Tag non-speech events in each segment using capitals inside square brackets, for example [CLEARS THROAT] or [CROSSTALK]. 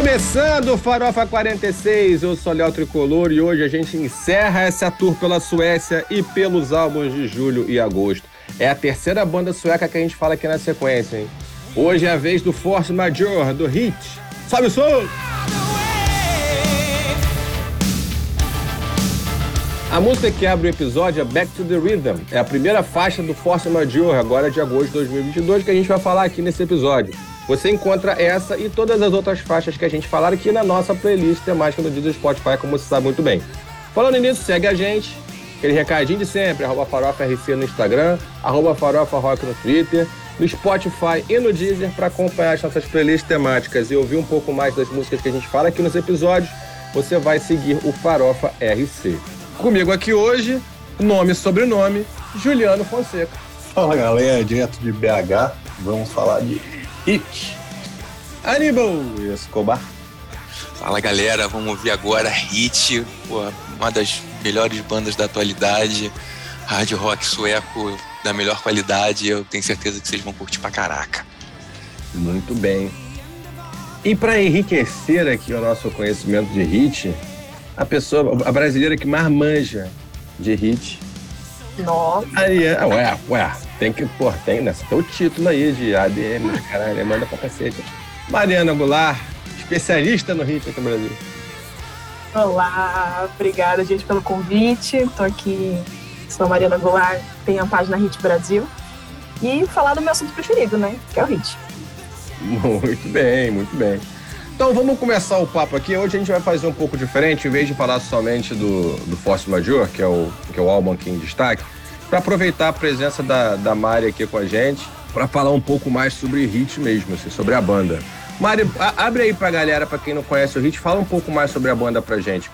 Começando o Farofa 46, eu sou Léo Tricolor e hoje a gente encerra essa tour pela Suécia e pelos álbuns de julho e agosto. É a terceira banda sueca que a gente fala aqui na sequência, hein? Hoje é a vez do Force Major, do Hit. Sobe o som! A música que abre o episódio é Back to the Rhythm. É a primeira faixa do Force Major, agora de agosto de 2022, que a gente vai falar aqui nesse episódio. Você encontra essa e todas as outras faixas que a gente falar aqui na nossa playlist temática do Disney Spotify, como você sabe muito bem. Falando nisso, segue a gente. Aquele recadinho de sempre, arroba farofa RC no Instagram, arroba farofa rock no Twitter, no Spotify e no Deezer para acompanhar as nossas playlists temáticas e ouvir um pouco mais das músicas que a gente fala aqui nos episódios, você vai seguir o Farofa RC. Comigo aqui hoje, nome e sobrenome, Juliano Fonseca. Fala galera, direto de BH, vamos falar de Hit. Aníbal Escobar. Fala galera, vamos ouvir agora Hit, uma das melhores bandas da atualidade, hard rock sueco da melhor qualidade. Eu tenho certeza que vocês vão curtir pra caraca. Muito bem. E para enriquecer aqui o nosso conhecimento de hit, a pessoa, a brasileira que mais manja de hit. Nossa. Ariana, ué, ué, tem que, pô, tem, né? Tem o título aí de ADM, caralho, manda pra cacete. Mariana Goulart, especialista no hit aqui no Brasil. Olá, obrigada, gente, pelo convite. Tô aqui, sou a Mariana Goulart, tenho a página Hit Brasil. E falar do meu assunto preferido, né? Que é o hit. Muito bem, muito bem. Então vamos começar o papo aqui. Hoje a gente vai fazer um pouco diferente, em vez de falar somente do, do Force Major, que é, o, que é o álbum aqui em destaque, para aproveitar a presença da, da Mari aqui com a gente, para falar um pouco mais sobre Hit mesmo, assim, sobre a banda. Mari, a, abre aí pra galera, para quem não conhece o Hit, fala um pouco mais sobre a banda pra gente.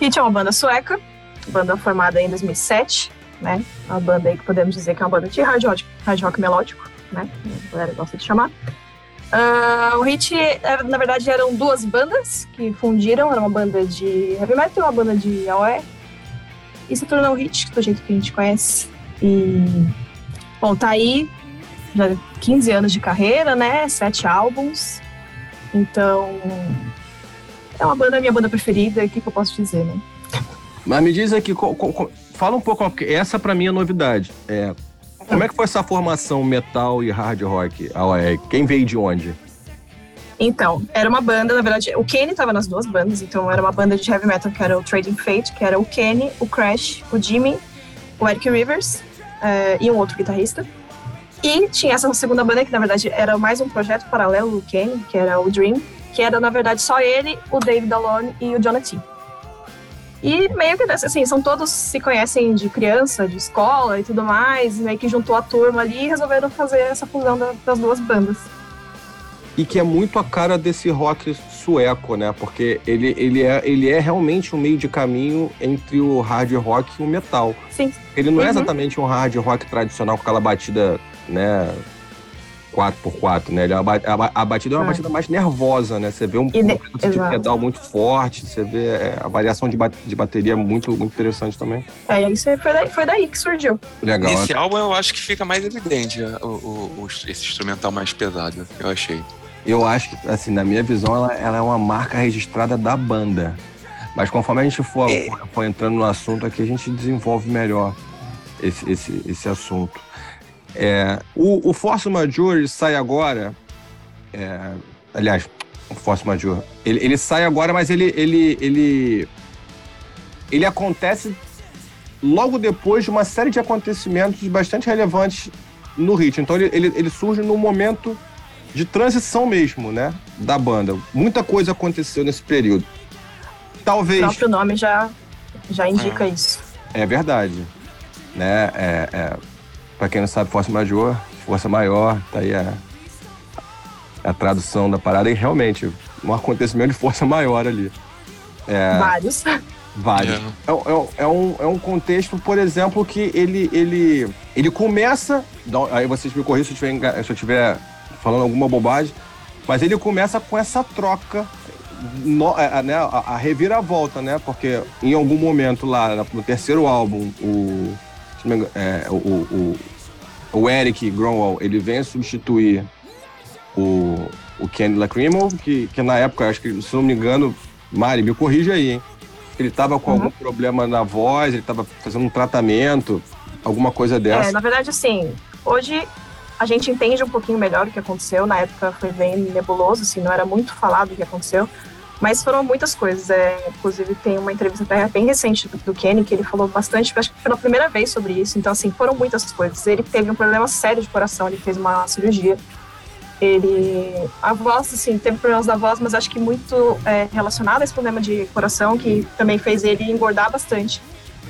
Hit é uma banda sueca, banda formada em 2007, né? Uma banda aí que podemos dizer que é uma banda de hard rock, hard rock melódico, né? A galera gosta de chamar. Uh, o Hit, na verdade, eram duas bandas que fundiram, era uma banda de heavy metal e uma banda de AOE. E se tornou o Hit, do jeito que a gente conhece. E, bom, tá aí, já 15 anos de carreira, né? Sete álbuns. Então, é uma banda, minha banda preferida, o que, que eu posso dizer, né? Mas me diz aqui, fala um pouco, essa para mim é novidade. É, como é que foi essa formação metal e hard rock? Quem veio de onde? Então, era uma banda, na verdade, o Kenny estava nas duas bandas, então era uma banda de heavy metal que era o Trading Fate, que era o Kenny, o Crash, o Jimmy, o Eric Rivers uh, e um outro guitarrista. E tinha essa segunda banda que, na verdade, era mais um projeto paralelo do Kenny, que era o Dream, que era, na verdade, só ele, o David Alone e o Jonathan. E meio que, assim, são todos se conhecem de criança, de escola e tudo mais, meio que juntou a turma ali e resolveram fazer essa fusão das duas bandas. E que é muito a cara desse rock sueco, né? Porque ele, ele, é, ele é realmente um meio de caminho entre o hard rock e o metal. Sim. Ele não é uhum. é exatamente um hard rock tradicional com aquela batida, né? 4x4, né? A, a, batida é uma é. batida mais nervosa, né? Você vê um de pedal muito forte, você vê é, a variação de, de bateria muito, muito interessante também. É, isso foi daí, foi daí que surgiu. Legal. Nesse álbum eu acho que fica mais evidente o, o, o, esse instrumental mais pesado, eu achei. Eu acho que, assim, na minha visão, ela, ela é uma marca registrada da banda. Mas conforme a gente for, é. for, for entrando no assunto aqui, a gente desenvolve melhor esse, esse, esse assunto. É, o, o Force Major sai agora. É, aliás, o Force Major. Ele, ele sai agora, mas ele, ele, ele, ele acontece logo depois de uma série de acontecimentos bastante relevantes no ritmo. Então ele, ele, ele surge num momento de transição mesmo, né? Da banda. Muita coisa aconteceu nesse período. Talvez. O próprio nome já, já indica é. isso. É verdade. Né? É, é, para quem não sabe, força major, força maior, tá aí a, a tradução da parada. E realmente, um acontecimento de força maior ali. É, vários. Vários. É. É, é, um, é um contexto, por exemplo, que ele, ele, ele começa. Aí vocês me corrigem se eu estiver, se eu estiver falando alguma bobagem, mas ele começa com essa troca no, a, né, a, a, reviravolta, né? Porque em algum momento lá no terceiro álbum, o, é, o, o, o Eric Gromwell, ele vem substituir o, o Kenny Lacrimel, que, que na época, acho que, se não me engano, Mari, me corrija aí, hein? Ele tava com Uhum. algum problema na voz, ele tava fazendo um tratamento, alguma coisa dessa. É, na verdade, assim, hoje a gente entende um pouquinho melhor o que aconteceu. Na época foi bem nebuloso, assim, não era muito falado o que aconteceu. Mas foram muitas coisas. É, inclusive, tem uma entrevista até bem recente do, do Kenny, que ele falou bastante, acho que pela primeira vez sobre isso. Então, assim, foram muitas coisas. Ele teve um problema sério de coração, ele fez uma cirurgia. Ele. A voz, assim, teve problemas da voz, mas acho que muito é, relacionado a esse problema de coração, que também fez ele engordar bastante.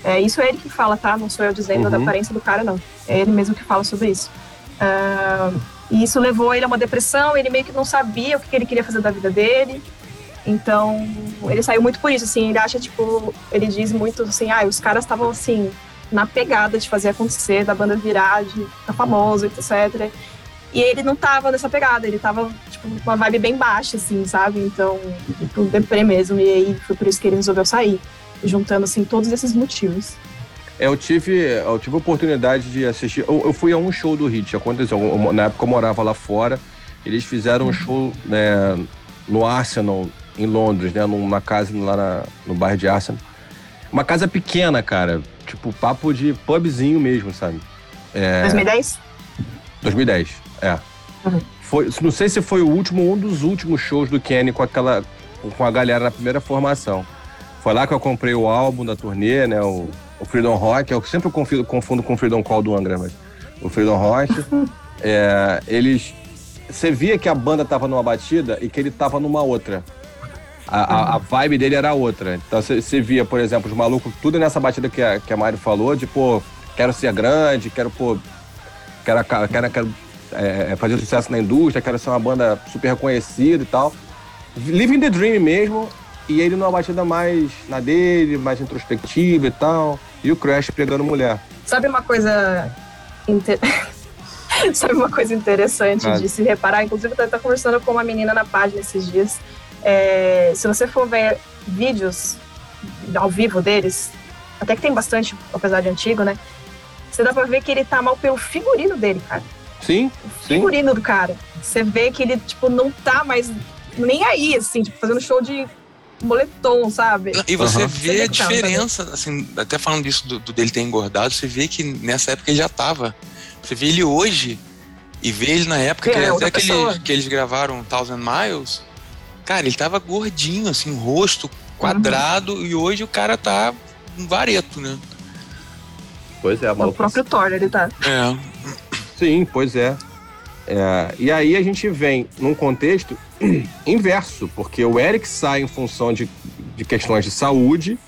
É, isso é ele que fala, tá? Não sou eu dizendo Uhum. da aparência do cara, não. É ele mesmo que fala sobre isso. Ah, e isso levou ele a uma depressão, ele meio que não sabia o que ele queria fazer da vida dele. Então, ele saiu muito por isso, assim, ele acha, tipo, ele diz muito assim, ah, os caras estavam, assim, na pegada de fazer acontecer, da banda virar, de ficar famoso, etc. E ele não tava nessa pegada, ele tava, tipo, uma vibe bem baixa, assim, sabe? Então, tipo, deprê mesmo, e aí foi por isso que ele resolveu sair, juntando, assim, todos esses motivos. É, eu tive, eu tive a oportunidade de assistir. Eu, eu fui a um show do Hit, aconteceu. eu- na época eu morava lá fora. Eles fizeram um show né, no Arsenal, em Londres, né? Numa casa lá na- no bairro de Arsenal. Uma casa pequena, cara. Tipo, papo de pubzinho mesmo, sabe? É, 2010? 2010, é. Uhum. Foi, não sei se foi o último, um dos últimos shows do Kenny com aquela. com a galera na primeira formação. Foi lá que eu comprei o álbum da turnê, né? O, o Freedom Rock. Eu sempre confundo, confundo com o Freedom Call do Angra, mas. O Freedom Rock. [LAUGHS] é, eles. Você via que a banda tava numa batida e que ele tava numa outra. A, a- a vibe dele era outra. Então você via, por exemplo, os malucos, tudo nessa batida que a, que a Mari falou, de, pô, quero ser grande, quero, pô, quero, quero, quero é, fazer sucesso na indústria, quero ser uma banda super reconhecida e tal. Living the Dream mesmo, e ele numa batida mais na dele, mais introspectiva e tal. E o Crash pegando mulher. Sabe uma coisa. inte- [LAUGHS] Sabe uma coisa interessante Ah. de se reparar? Inclusive, eu estava conversando com uma menina na página esses dias. É, se você for ver vídeos ao vivo deles, até que tem bastante, apesar de antigo, né? Você dá pra ver que ele tá mal pelo figurino dele, cara. Sim, sim. Figurino do cara. Você vê que ele, tipo, não tá mais nem aí, assim, tipo, fazendo show de moletom, sabe? E você Aham. vê a que diferença, assim, até falando disso do, do dele ter engordado, você vê que nessa época ele já tava. Você vê ele hoje e vê ele na época É, que, até que, eles, que eles gravaram Thousand Miles. Cara, ele tava gordinho, assim, rosto quadrado, Uhum. e hoje o cara tá um vareto, né? Pois é, O próprio Thor, ele tá. É. Sim, pois é. É, E aí a gente vem num contexto [CLEARS THROAT] inverso, porque o Eric sai em função de, de questões de saúde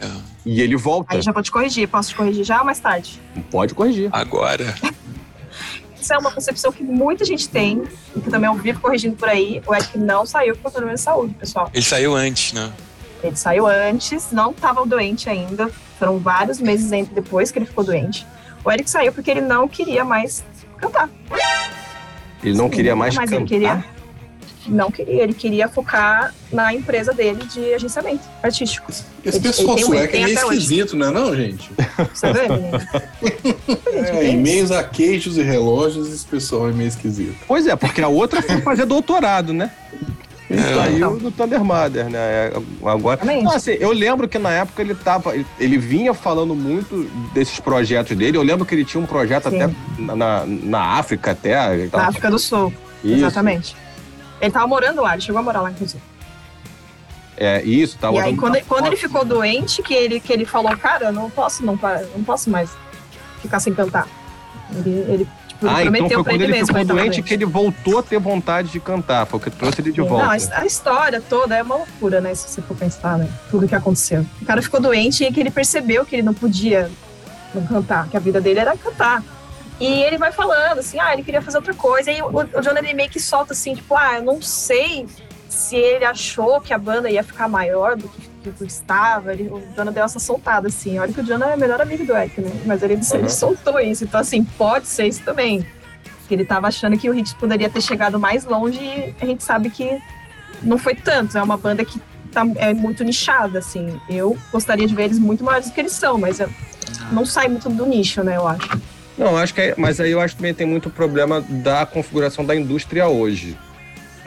É. e ele volta. Aí já te corrigir. Posso te corrigir já ou mais tarde? Pode corrigir. Agora. [LAUGHS] Isso é uma concepção que muita gente tem, e que também eu vivo corrigindo por aí. O Eric não saiu por problema de saúde, pessoal. Ele saiu antes, né? Ele saiu antes, não estava doente ainda. Foram vários meses entre depois que ele ficou doente. O Eric saiu porque ele não queria mais cantar. Ele não Sim, queria mais mas cantar. ele queria. Não queria, ele queria focar na empresa dele de agenciamento artístico. Esse pessoal é tem meio até hoje. esquisito, não é não, gente? Você vê, menino? [LAUGHS] É, em meios a queijos e relógios, esse pessoal é meio esquisito. Pois é, porque a outra foi fazer doutorado, né? Ele É. saiu Então. do Thunder Mother, né? É, Agora. Não, assim, eu lembro que na época ele tava. ele- Ele vinha falando muito desses projetos dele. Eu lembro que ele tinha um projeto Sim. até na, na, na África, até. Na África do Sul. Isso, Exatamente. Ele tava morando lá, ele chegou a morar lá, inclusive. É, isso, tava. e aí, quando, uma quando ele ficou doente, que ele, que ele falou, cara, eu não posso, não, não posso mais ficar sem cantar. Ele, ele tipo, ele Ah, então prometeu foi pra quando ele ele mesmo. ficou ele tava doente que ele voltou a ter vontade de cantar. Foi o que trouxe ele de volta. Não, a, a história toda é uma loucura, né? Se você for pensar, né? Tudo que aconteceu. O cara ficou doente e que ele percebeu que ele não podia não cantar, que a vida dele era cantar. E ele vai falando assim, ah, ele queria fazer outra coisa. E o, o John ele meio que solta assim, tipo, ah, eu não sei se ele achou que a banda ia ficar maior do que, estava. Ele, o Jonah deu essa soltada, assim. Olha que o Jonah é o melhor amigo do Eric, né? Mas ele, Uhum. ele soltou isso. Então, assim, pode ser isso também. Que ele tava achando que o Hit poderia ter chegado mais longe e a gente sabe que não foi tanto. É uma banda que tá, é muito nichada, assim. Eu gostaria de ver eles muito maiores do que eles são, mas não sai muito do nicho, né, eu acho. Não, acho que é, mas aí eu acho que também tem muito problema da configuração da indústria hoje.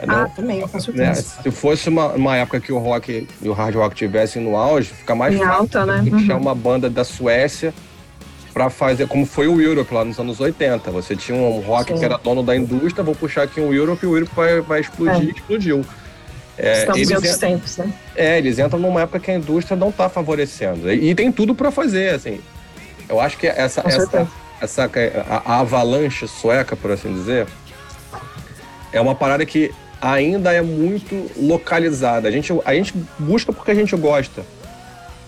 Ah, também, com né? certeza. Se fosse uma, uma época que o rock e o hard rock tivessem no auge, fica mais Em fácil alta, né? Uhum. uma banda da Suécia para fazer, como foi o Europe lá nos anos 80. Você tinha um rock Sim. que era dono da indústria, vou puxar aqui um Europe e o Europe vai, vai explodir, explodiu. É, Estamos eles em outros en- tempos, né? é, eles entram numa época que a indústria não está favorecendo. E, e tem tudo para fazer, assim. Eu acho que essa, essa. Essa a, a avalanche sueca, por assim dizer, é uma parada que ainda é muito localizada. A gente, a gente busca porque a gente gosta.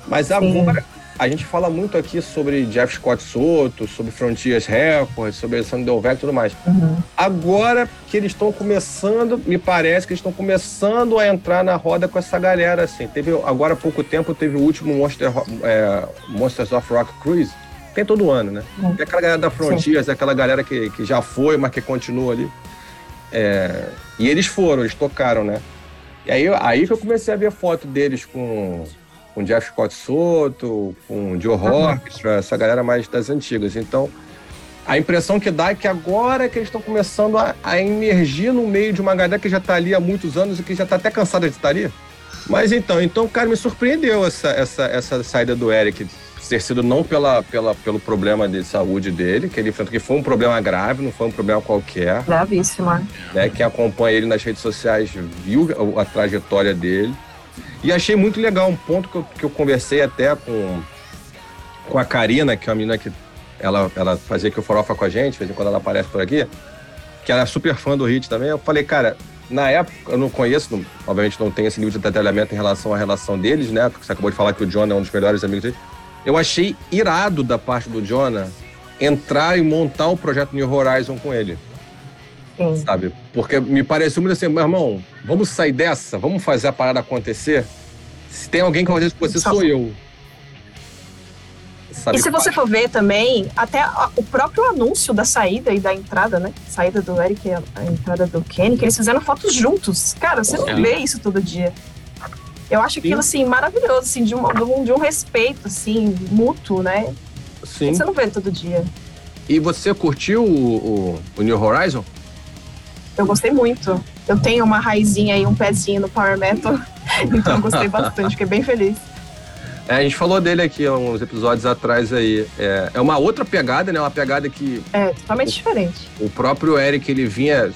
Mas agora, a gente fala muito aqui sobre Jeff Scott Soto, sobre Frontiers Records, sobre Alessandro Delvecq e tudo mais. Uhum. Agora que eles estão começando, me parece que eles estão começando a entrar na roda com essa galera, assim. Teve, agora há pouco tempo, teve o último Monster, é, Monsters of Rock Cruise. Tem todo ano, né? Tem aquela galera da Frontiers, aquela galera que, que já foi, mas que continua ali. É, e eles foram, eles tocaram, né? E aí, aí que eu comecei a ver foto deles com com Jeff Scott Soto, com Joe Orchestra, essa galera mais das antigas. Então, a impressão que dá é que agora é que eles estão começando a, a emergir no meio de uma galera que já está ali há muitos anos e que já está até cansada de estar ali. Mas então, então, cara, me surpreendeu essa, essa, essa saída do Eric ter sido não pela, pela, pelo problema de saúde dele, que ele enfrentou, que foi um problema grave, não foi um problema qualquer Gravíssima. né? Quem acompanha ele nas redes sociais viu a, a trajetória dele. E achei muito legal um ponto que eu, que eu conversei até com, com a Karina, que é uma menina que ela, ela fazia aqui o Farofa com a gente, de vez em quando ela aparece por aqui, que ela é super fã do Hit também. Eu falei, cara, na época, eu não conheço, não- obviamente não tem esse nível de detalhamento em relação à relação deles, né? Porque você acabou de falar que o John é um dos melhores amigos dele. Eu achei irado da parte do Jonah entrar e montar o projeto New Horizon com ele Sim. sabe? Porque me pareceu muito assim, meu irmão, vamos sair dessa, vamos fazer a parada acontecer. Se tem alguém que vai fazer isso com você, sou eu. Sabe? E se você for ver também, até o próprio anúncio da saída e da entrada, né? Saída do Eric e a, a entrada do Kenny, que eles fizeram fotos juntos. Cara, você não É. vê isso todo dia. Eu acho aquilo, assim, maravilhoso, assim, de um, de um, respeito, assim, mútuo, né? Sim. Você não vê todo dia. E você curtiu o, o, o New Horizon? Eu gostei muito. Eu tenho uma raizinha aí, um pezinho no Power Metal, [LAUGHS] então eu gostei [LAUGHS] bastante, fiquei bem feliz. É, a gente falou dele aqui uns episódios atrás aí. É, é uma outra pegada, né? Uma pegada que É, totalmente diferente. o próprio Eric, ele vinha,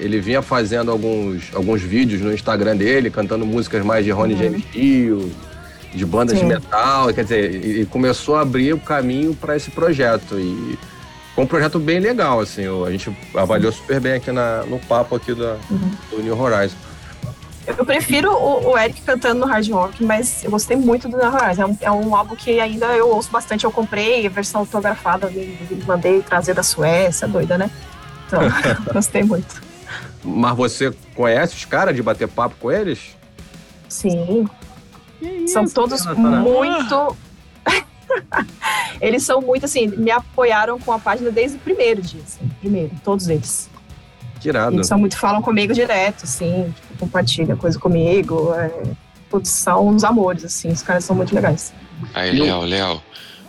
ele vinha fazendo alguns, alguns vídeos no Instagram dele, cantando músicas mais de Ronnie Uhum. James Dio, de bandas Sim. de metal, quer dizer, e, e começou a abrir o caminho para esse projeto. E foi um projeto bem legal, assim, a gente avaliou super bem aqui na- no papo aqui do, Uhum. do New Horizon. Eu prefiro o, o Eric cantando no hard rock, mas eu gostei muito do The Horizon. É um, é um álbum que ainda eu ouço bastante. Eu comprei a versão autografada, mandei trazer da Suécia, doida, né? Então, [LAUGHS] gostei muito. Mas você conhece os caras de bater papo com eles? Sim, são todos muito. [LAUGHS] eles são muito assim, me apoiaram com a página desde o primeiro dia, assim, primeiro, todos eles. Tirado. Eles são muito, falam comigo direto, assim, tipo, compartilham coisa comigo. É, putz, são uns amores, assim, os caras são muito legais. Aí, Léo, Léo.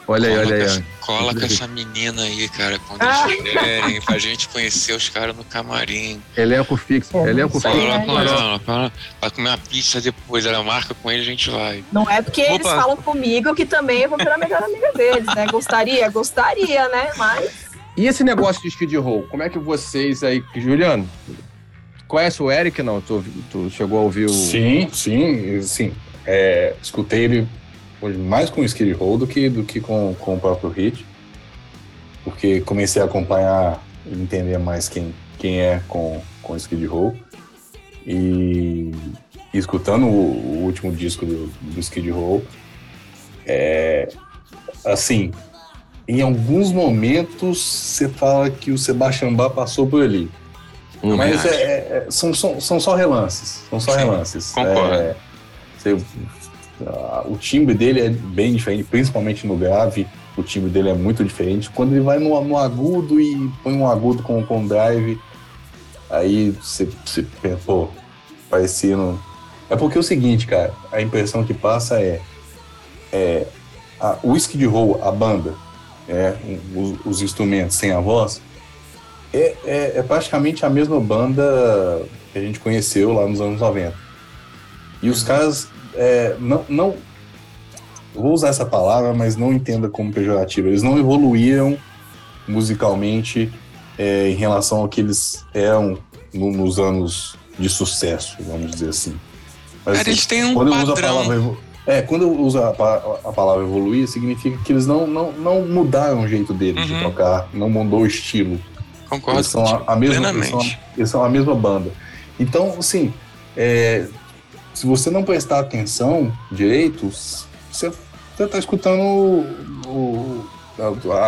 Olha aí, olha aí. essa- Cola com essa menina aí, cara, quando Ah. eles pra gente conhecer os caras no camarim. Elenco fixo, É, elenco fixo. É, é. ela, fala, vai comer uma pizza depois, ela marca com ele, a gente vai. Não é porque eles Opa. falam comigo que também eu vou virar a melhor amiga deles, né? Gostaria, gostaria, né? Mas E esse negócio de Skid Row, como é que vocês aí, Juliano, conhece o Eric não? Tu, tu chegou a ouvir o... Sim, sim, sim. É, escutei ele mais com o Skid Row do que, do que com, com o próprio Hit. Porque comecei a acompanhar e entender mais quem, quem é com, com o Skid Row. E, e escutando o, o último disco do, do Skid Row, é, assim, em alguns momentos você fala que o Sebastian Bach passou por ali. Hum, Mas é- é- são, são, são só relances. São só Sim, relances. concordo. É, você- o timbre dele é bem diferente, principalmente no grave. O timbre dele é muito diferente. Quando ele vai no, no agudo e põe um agudo com, com drive, aí você, você pô, parecendo. É porque é o seguinte, cara, a impressão que passa é. é a, o Skid Row, a banda, é, os, os instrumentos sem a voz, é, é, é praticamente a mesma banda que a gente conheceu lá nos anos 90. E os caras é, não, não. Vou usar essa palavra, mas não entenda como pejorativa. Eles não evoluíram musicalmente é, em relação ao que eles eram no, nos anos de sucesso, vamos dizer assim. Mas, Cara, eles têm um quando padrão. Palavra, é, quando eu uso a, a, palavra evoluir, significa que eles não, não, não mudaram o jeito deles uhum. de tocar, não mudou o estilo. Concordo eles são a, a mesma, eles são a, eles são a mesma banda. Então, assim, é, se você não prestar atenção direito, você, você tá escutando o, o,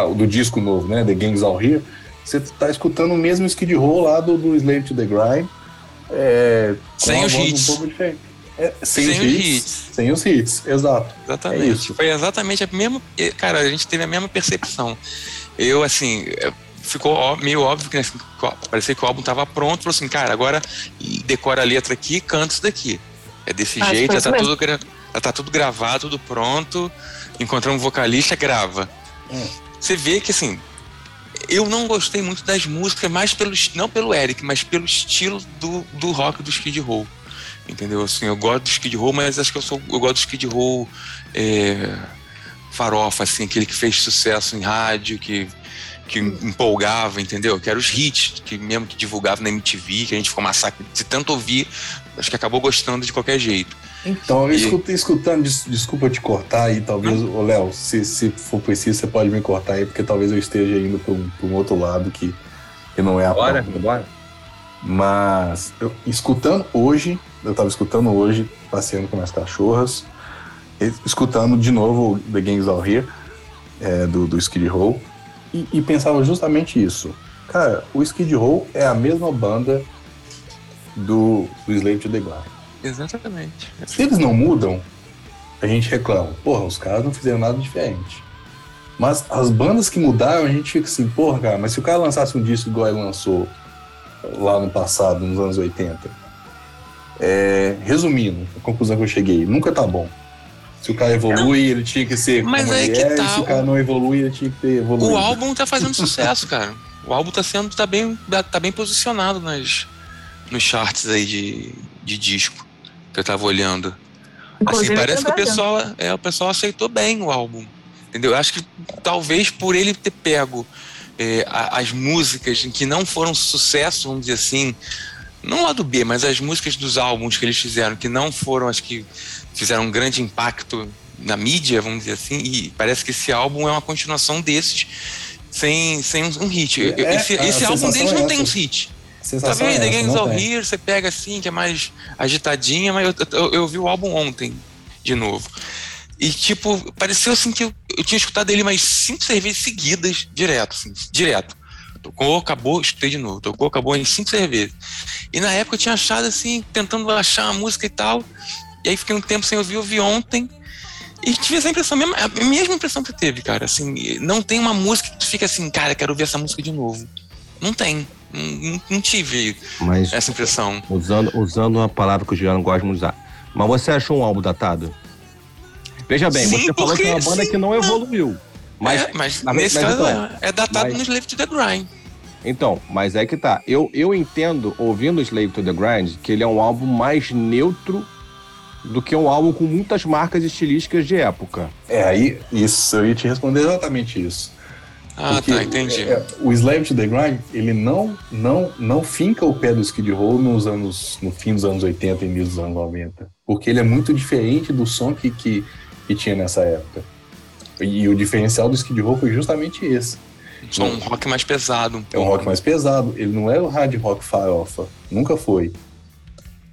o, do disco novo, né? The Gangs All Here. Você tá escutando o mesmo Skid Row lá do, do Slave to the Grind. É, sem os hits. Um é, sem, sem, os, hits, hits, Sem os hits, exato. Exatamente. É isso. Foi exatamente a mesma. Cara, a gente teve a mesma percepção. Eu, assim, é, ficou meio óbvio que né, parecia que o álbum estava pronto. Falou assim, cara, agora decora a letra aqui e canta isso daqui. É desse ah, jeito, já tá, tudo, já tá tudo gravado, tudo pronto. Encontramos um vocalista, grava. Hum. Você vê que, assim, eu não gostei muito das músicas, mais pelo, não pelo Eric, mas pelo estilo do, do rock do Skid Row. Entendeu? Assim, eu gosto do Skid Row, mas acho que eu, sou, eu gosto do Skid Row é, farofa, assim, aquele que fez sucesso em rádio, que, que empolgava, entendeu? Que eram os hits, que mesmo que divulgava na MTV, que a gente ficou massacre de tanto ouvir, acho que acabou gostando de qualquer jeito. Então, eu e... escutando, desculpa te cortar aí, talvez, ô Léo, se, se for preciso, você pode me cortar aí, porque talvez eu esteja indo para um, um, outro lado que, que não é a Bora, bora. Mas, eu, escutando hoje, eu estava escutando hoje, passeando com minhas cachorras, escutando de novo The Gangs All Here, é, do, do Skid Row, e, e, pensava justamente isso. Cara, o Skid Row é a mesma banda do, do Slave to the Grind. Exatamente. Se eles não mudam, a gente reclama. Porra, os caras não fizeram nada diferente. Mas as bandas que mudaram, a gente fica assim, porra, cara, mas se o cara lançasse um disco igual ele lançou lá no passado, nos anos 80, é, resumindo, a conclusão que eu cheguei, nunca tá bom. Se o cara evolui, ele tinha que ser Mas como ele é, tá, se o cara não evolui, ele tinha que ter evoluído. O álbum tá fazendo sucesso, cara. O álbum tá sendo, tá bem, tá bem posicionado nas, nos charts aí de, de disco que eu tava olhando. Assim, Inclusive, assim, parece que o pessoal, é, o pessoal aceitou bem o álbum. Entendeu? Eu acho que talvez por ele ter pego é, as músicas que não foram sucesso, vamos dizer assim, não lá do B, mas as músicas dos álbuns que eles fizeram, que não foram as que fizeram um grande impacto na mídia, vamos dizer assim, e parece que esse álbum é uma continuação desses, sem, sem um hit. É, esse, esse álbum deles não é tem uns hits. Tá vendo? The Gangs All Here, você pega assim, que é mais agitadinha, mas eu, eu, eu, vi o álbum ontem, de novo. E, tipo, pareceu assim que eu, eu tinha escutado ele mais cinco, seis vezes seguidas, direto, assim, direto. Tocou, acabou, escutei de novo. Tocou, acabou em cinco, seis vezes. E na época eu tinha achado assim, tentando achar uma música e tal. E aí fiquei um tempo sem ouvir, ouvi ontem. E tive essa impressão, a mesma impressão que teve, cara. Assim, não tem uma música que tu fica assim, cara, quero ouvir essa música de novo. Não tem. Não, não tive Mas, essa impressão. Usando, usando uma palavra que o Juliano gosta de usar. Mas você achou um álbum datado? Veja bem, sim, você falou que é uma banda sim, que não evoluiu. Mas, é, mas nesse mas, caso então, é datado mas, no Slave to the Grind. Então, mas é que tá. Eu, eu entendo, ouvindo Slave to the Grind, que ele é um álbum mais neutro do que um álbum com muitas marcas estilísticas de época. É, aí, isso, eu ia te responder exatamente isso. Ah, Porque, tá, entendi. É, o Slave to the Grind, ele não, não, não finca o pé do Skid Row nos anos, no fim dos anos 80 e início dos anos 90. Porque ele é muito diferente do som que, que, que tinha nessa época. E o diferencial do Skid Row foi justamente esse. Só um rock mais pesado. Um é um rock mais pesado. Ele não é o hard rock farofa. Nunca foi.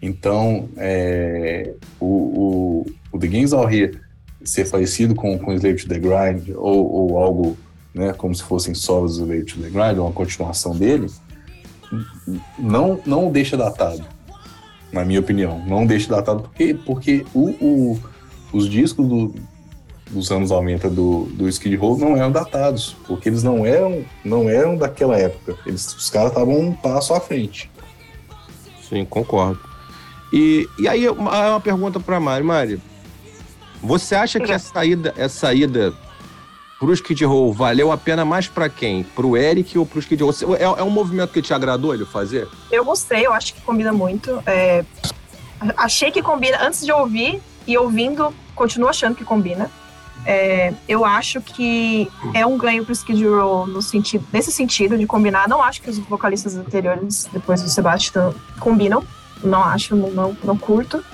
Então, é, o, o, o The Games All Here ser parecido com, com Slave to the Grind ou, ou algo né, como se fossem solos do Slave to the Grind, uma continuação dele, não, não deixa datado, na minha opinião. Não deixa datado porque, porque o, o os discos do, dos anos aumenta do, do Skid Row não eram datados, porque eles não eram, não eram daquela época. Eles, os caras estavam um passo à frente. Sim, concordo. E, e aí, uma, uma pergunta para Mari. Mari, você acha que a saída, a saída pro Skid Row valeu a pena mais para quem? Pro Eric ou pro Skid Row? É, é, um movimento que te agradou ele fazer? Eu gostei, eu acho que combina muito. É, achei que combina antes de ouvir e ouvindo, continuo achando que combina. É, eu acho que é um ganho pro Skid Row no sentido, nesse sentido de combinar. Não acho que os vocalistas anteriores, depois do Sebastian, combinam. Não acho, não, não, não curto.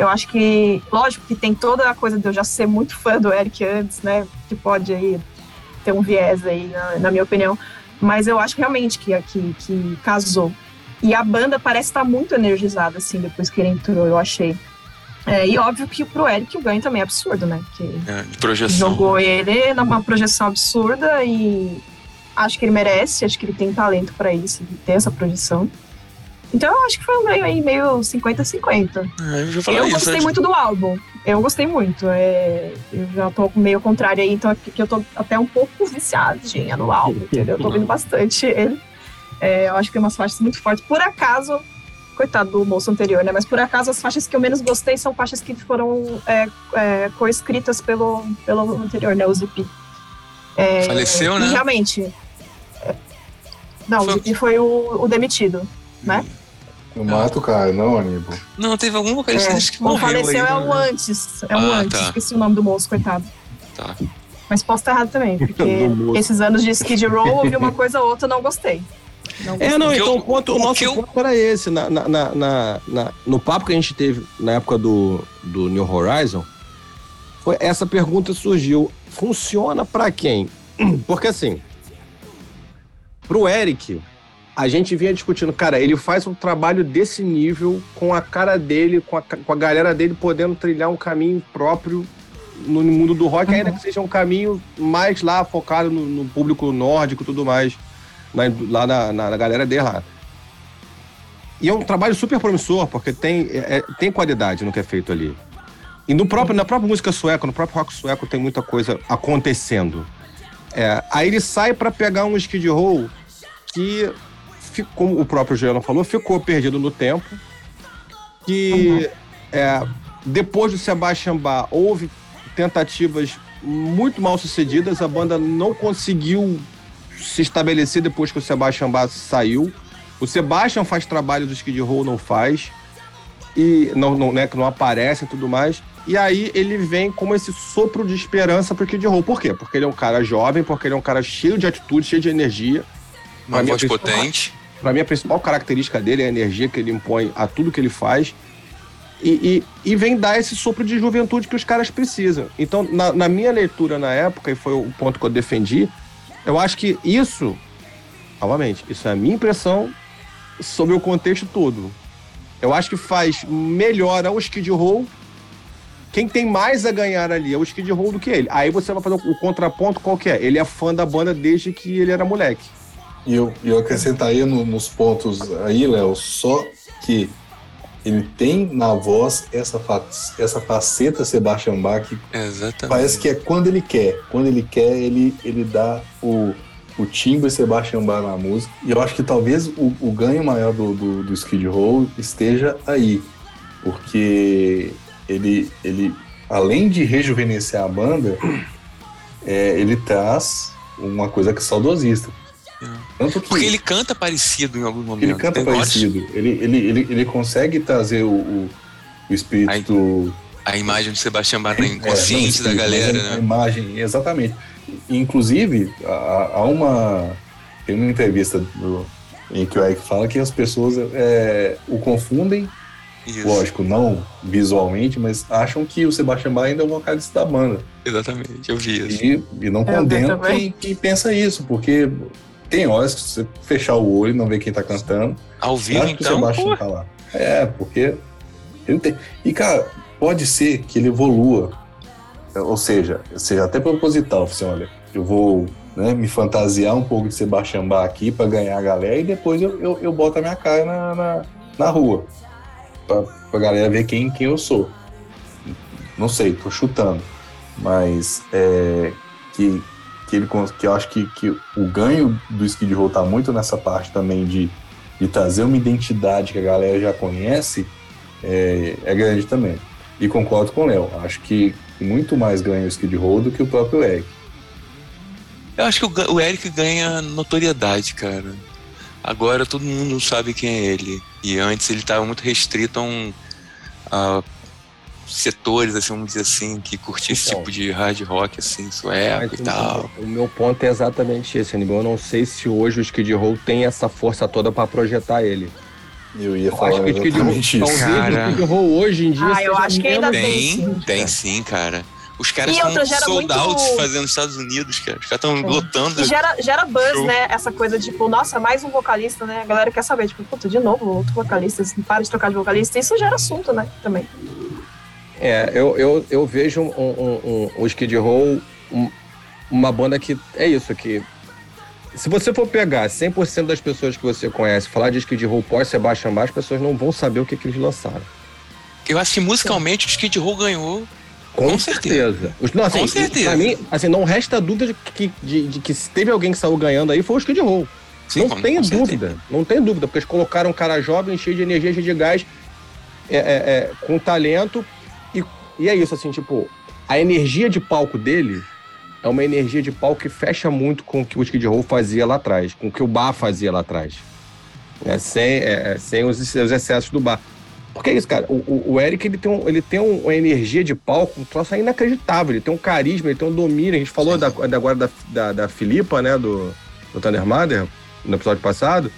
Eu acho que, lógico que tem toda a coisa de eu já ser muito fã do Eric antes, né? Que pode aí ter um viés aí, na, na minha opinião. Mas eu acho realmente que, que, que casou. E a banda parece estar muito energizada, assim, depois que ele entrou, eu achei. É, e óbvio que pro Eric o ganho também é absurdo, né? Que é, projeção. Jogou ele numa projeção absurda e acho que ele merece, acho que ele tem talento para isso, ter essa projeção. Então eu acho que foi um ganho aí meio 50-50. É, eu, eu gostei acho... muito do álbum. Eu gostei muito. É, eu já tô meio contrário aí, então é que eu tô até um pouco viciadinha no álbum, entendeu? Eu tô ouvindo bastante ele. É, eu acho que tem umas faixas muito fortes. Por acaso, coitado do moço anterior, né? Mas por acaso as faixas que eu menos gostei são faixas que foram é, é, coescritas pelo, pelo anterior, né? O Zipi. É, Faleceu, né? Realmente. Não, foi... o Zipi foi o, o demitido, né? No mato, cara, não, Aníbal. Não, teve algum vocalista é, que morreu. faleceu aí, é o né? antes. É o ah, antes. Tá. Esqueci o nome do moço, coitado. Tá. Mas posso estar errado também, [LAUGHS] porque esses anos de Skid Row, ouvi uma coisa ou outra, não gostei. Não é, não, então o, ponto, o, nosso eu... ponto era esse. Na, na, na, na, no papo que a gente teve na época do, do New Horizon, foi, essa pergunta surgiu. Funciona para quem? [CLEARS THROAT] Porque assim, pro Eric, a gente vinha discutindo, cara, ele faz um trabalho desse nível com a cara dele, com a, com a galera dele podendo trilhar um caminho próprio no mundo do rock, uhum. ainda que seja um caminho mais lá focado no, no público nórdico e tudo mais, na, lá na, na, na, galera dele lá. E é um trabalho super promissor, porque tem, é, é, tem qualidade no que é feito ali. E no próprio, na própria música sueca, no próprio rock sueco, tem muita coisa acontecendo. É, aí ele sai para pegar um Skid Row que como o próprio Juliano falou, ficou perdido no tempo. Que uhum. é, depois do Sebastian Bach houve tentativas muito mal sucedidas, a banda não conseguiu se estabelecer depois que o Sebastian Bach saiu. O Sebastian faz trabalho do Skid Row, não faz. E não, não, né, que não aparece e tudo mais. E aí ele vem como esse sopro de esperança pro Skid Row. Por quê? Porque ele é um cara jovem, porque ele é um cara cheio de atitude, cheio de energia. Uma voz potente. Para mim, a principal característica dele é a energia que ele impõe a tudo que ele faz. E, e, e, vem dar esse sopro de juventude que os caras precisam. Então, na, na, minha leitura na época, e foi o ponto que eu defendi, eu acho que isso, novamente, isso é a minha impressão sobre o contexto todo. Eu acho que faz melhor ao Skid Row. Quem tem mais a ganhar ali é o Skid Row do que ele. Aí você vai fazer o contraponto qual que é? Ele é fã da banda desde que ele era moleque. E eu, eu acrescentaria no, nos pontos aí, Léo, só que ele tem na voz essa, fa essa faceta Sebastian Bach que Exatamente. parece que é quando ele quer. Quando ele quer, ele, ele dá o, o timbre Sebastian Bach na música. E eu acho que talvez o, o ganho maior do, do, do Skid Row esteja aí. Porque ele, ele além de rejuvenescer a banda, [CLEARS THROAT] é, ele traz uma coisa que é saudosista. Tanto que Porque ele canta parecido em algum momento. Ele canta Tem parecido. Ele, ele, ele, ele consegue trazer o, o, o espírito. A, a, imagem de Sebastião Bach é, inconsciente é, da galera, né? A imagem, exatamente. Inclusive, há, uma. Tem uma entrevista do, em que o Eric fala que as pessoas é, o confundem isso. Lógico, não visualmente, mas acham que o Sebastião Bach ainda é o vocalista da banda. Exatamente, eu vi isso. E, e não condeno quem, quem, pensa isso, porque tem horas que você fechar o olho e não ver quem tá cantando. Ao vivo, então? Que o Sebastião tá lá. É, porque tem. E, cara, pode ser que ele evolua. Ou seja, seja até proposital, assim, olha, eu vou né, me fantasiar um pouco de Sebastião Bach aqui para ganhar a galera e depois eu, eu, eu boto a minha cara na, na, na rua. Pra, pra galera ver quem, quem eu sou. Não sei, tô chutando. Mas é, que que ele que eu acho que, que o ganho do Skid Row tá muito nessa parte também de, de trazer uma identidade que a galera já conhece é, é grande também. E concordo com o Léo, acho que muito mais ganha o Skid Row do que o próprio Eric. Eu acho que o, o Eric ganha notoriedade, cara. Agora todo mundo sabe quem é ele. E antes ele estava muito restrito a um. A setores, assim, vamos dizer assim, que curtia esse Então. tipo de hard rock, assim, sueco e tal. O meu ponto é exatamente esse, Aníbal. Eu não sei se hoje o Skid Row tem essa força toda pra projetar ele. Eu ia Eu falar acho que o Skid Row, exatamente isso. talvez Cara. o Skid Row hoje em dia Ah, eu acho que ainda tem. Tem, sim, tem cara. sim, cara. Os caras estão sold muito- fazendo nos Estados Unidos, cara. Os caras estão É. lotando. E gera, gera buzz, Show. né? Essa coisa, tipo, nossa, mais um vocalista, né? A galera quer saber, tipo, puta, de novo, outro vocalista, assim, para de trocar de vocalista. Isso gera assunto, né? Também. É, eu, eu, eu vejo um, um, um, o Skid Row um- uma banda que é isso, que se você for pegar 100% das pessoas que você conhece e falar de Skid Row pós Sebastian Bach, as pessoas não vão saber o que, que eles lançaram. Eu acho que musicalmente o Skid Row ganhou. Com, Com certeza. Os- não, assim, Com certeza. Pra mim, assim, não resta dúvida de que, de, de que se teve alguém que saiu ganhando aí foi o Skid Row. Sim, não tenha com certeza. dúvida, não tem dúvida, porque eles colocaram um cara jovem, cheio de energia, cheio de gás, é, é, é, com talento, e, e é isso, assim, tipo, a energia de palco dele é uma energia de palco que fecha muito com o que o Skid Row fazia lá atrás, com o que o Bar fazia lá atrás, né, sem, é, é, sem os, os excessos do Bar. Porque é isso, cara, o, o- o Eric, ele tem, um, ele tem um- uma energia de palco, um troço inacreditável, ele tem um carisma, ele tem um domínio, a gente falou da, da- agora da, da, da Filipa, né, do, do Thunder Mother, no episódio passado,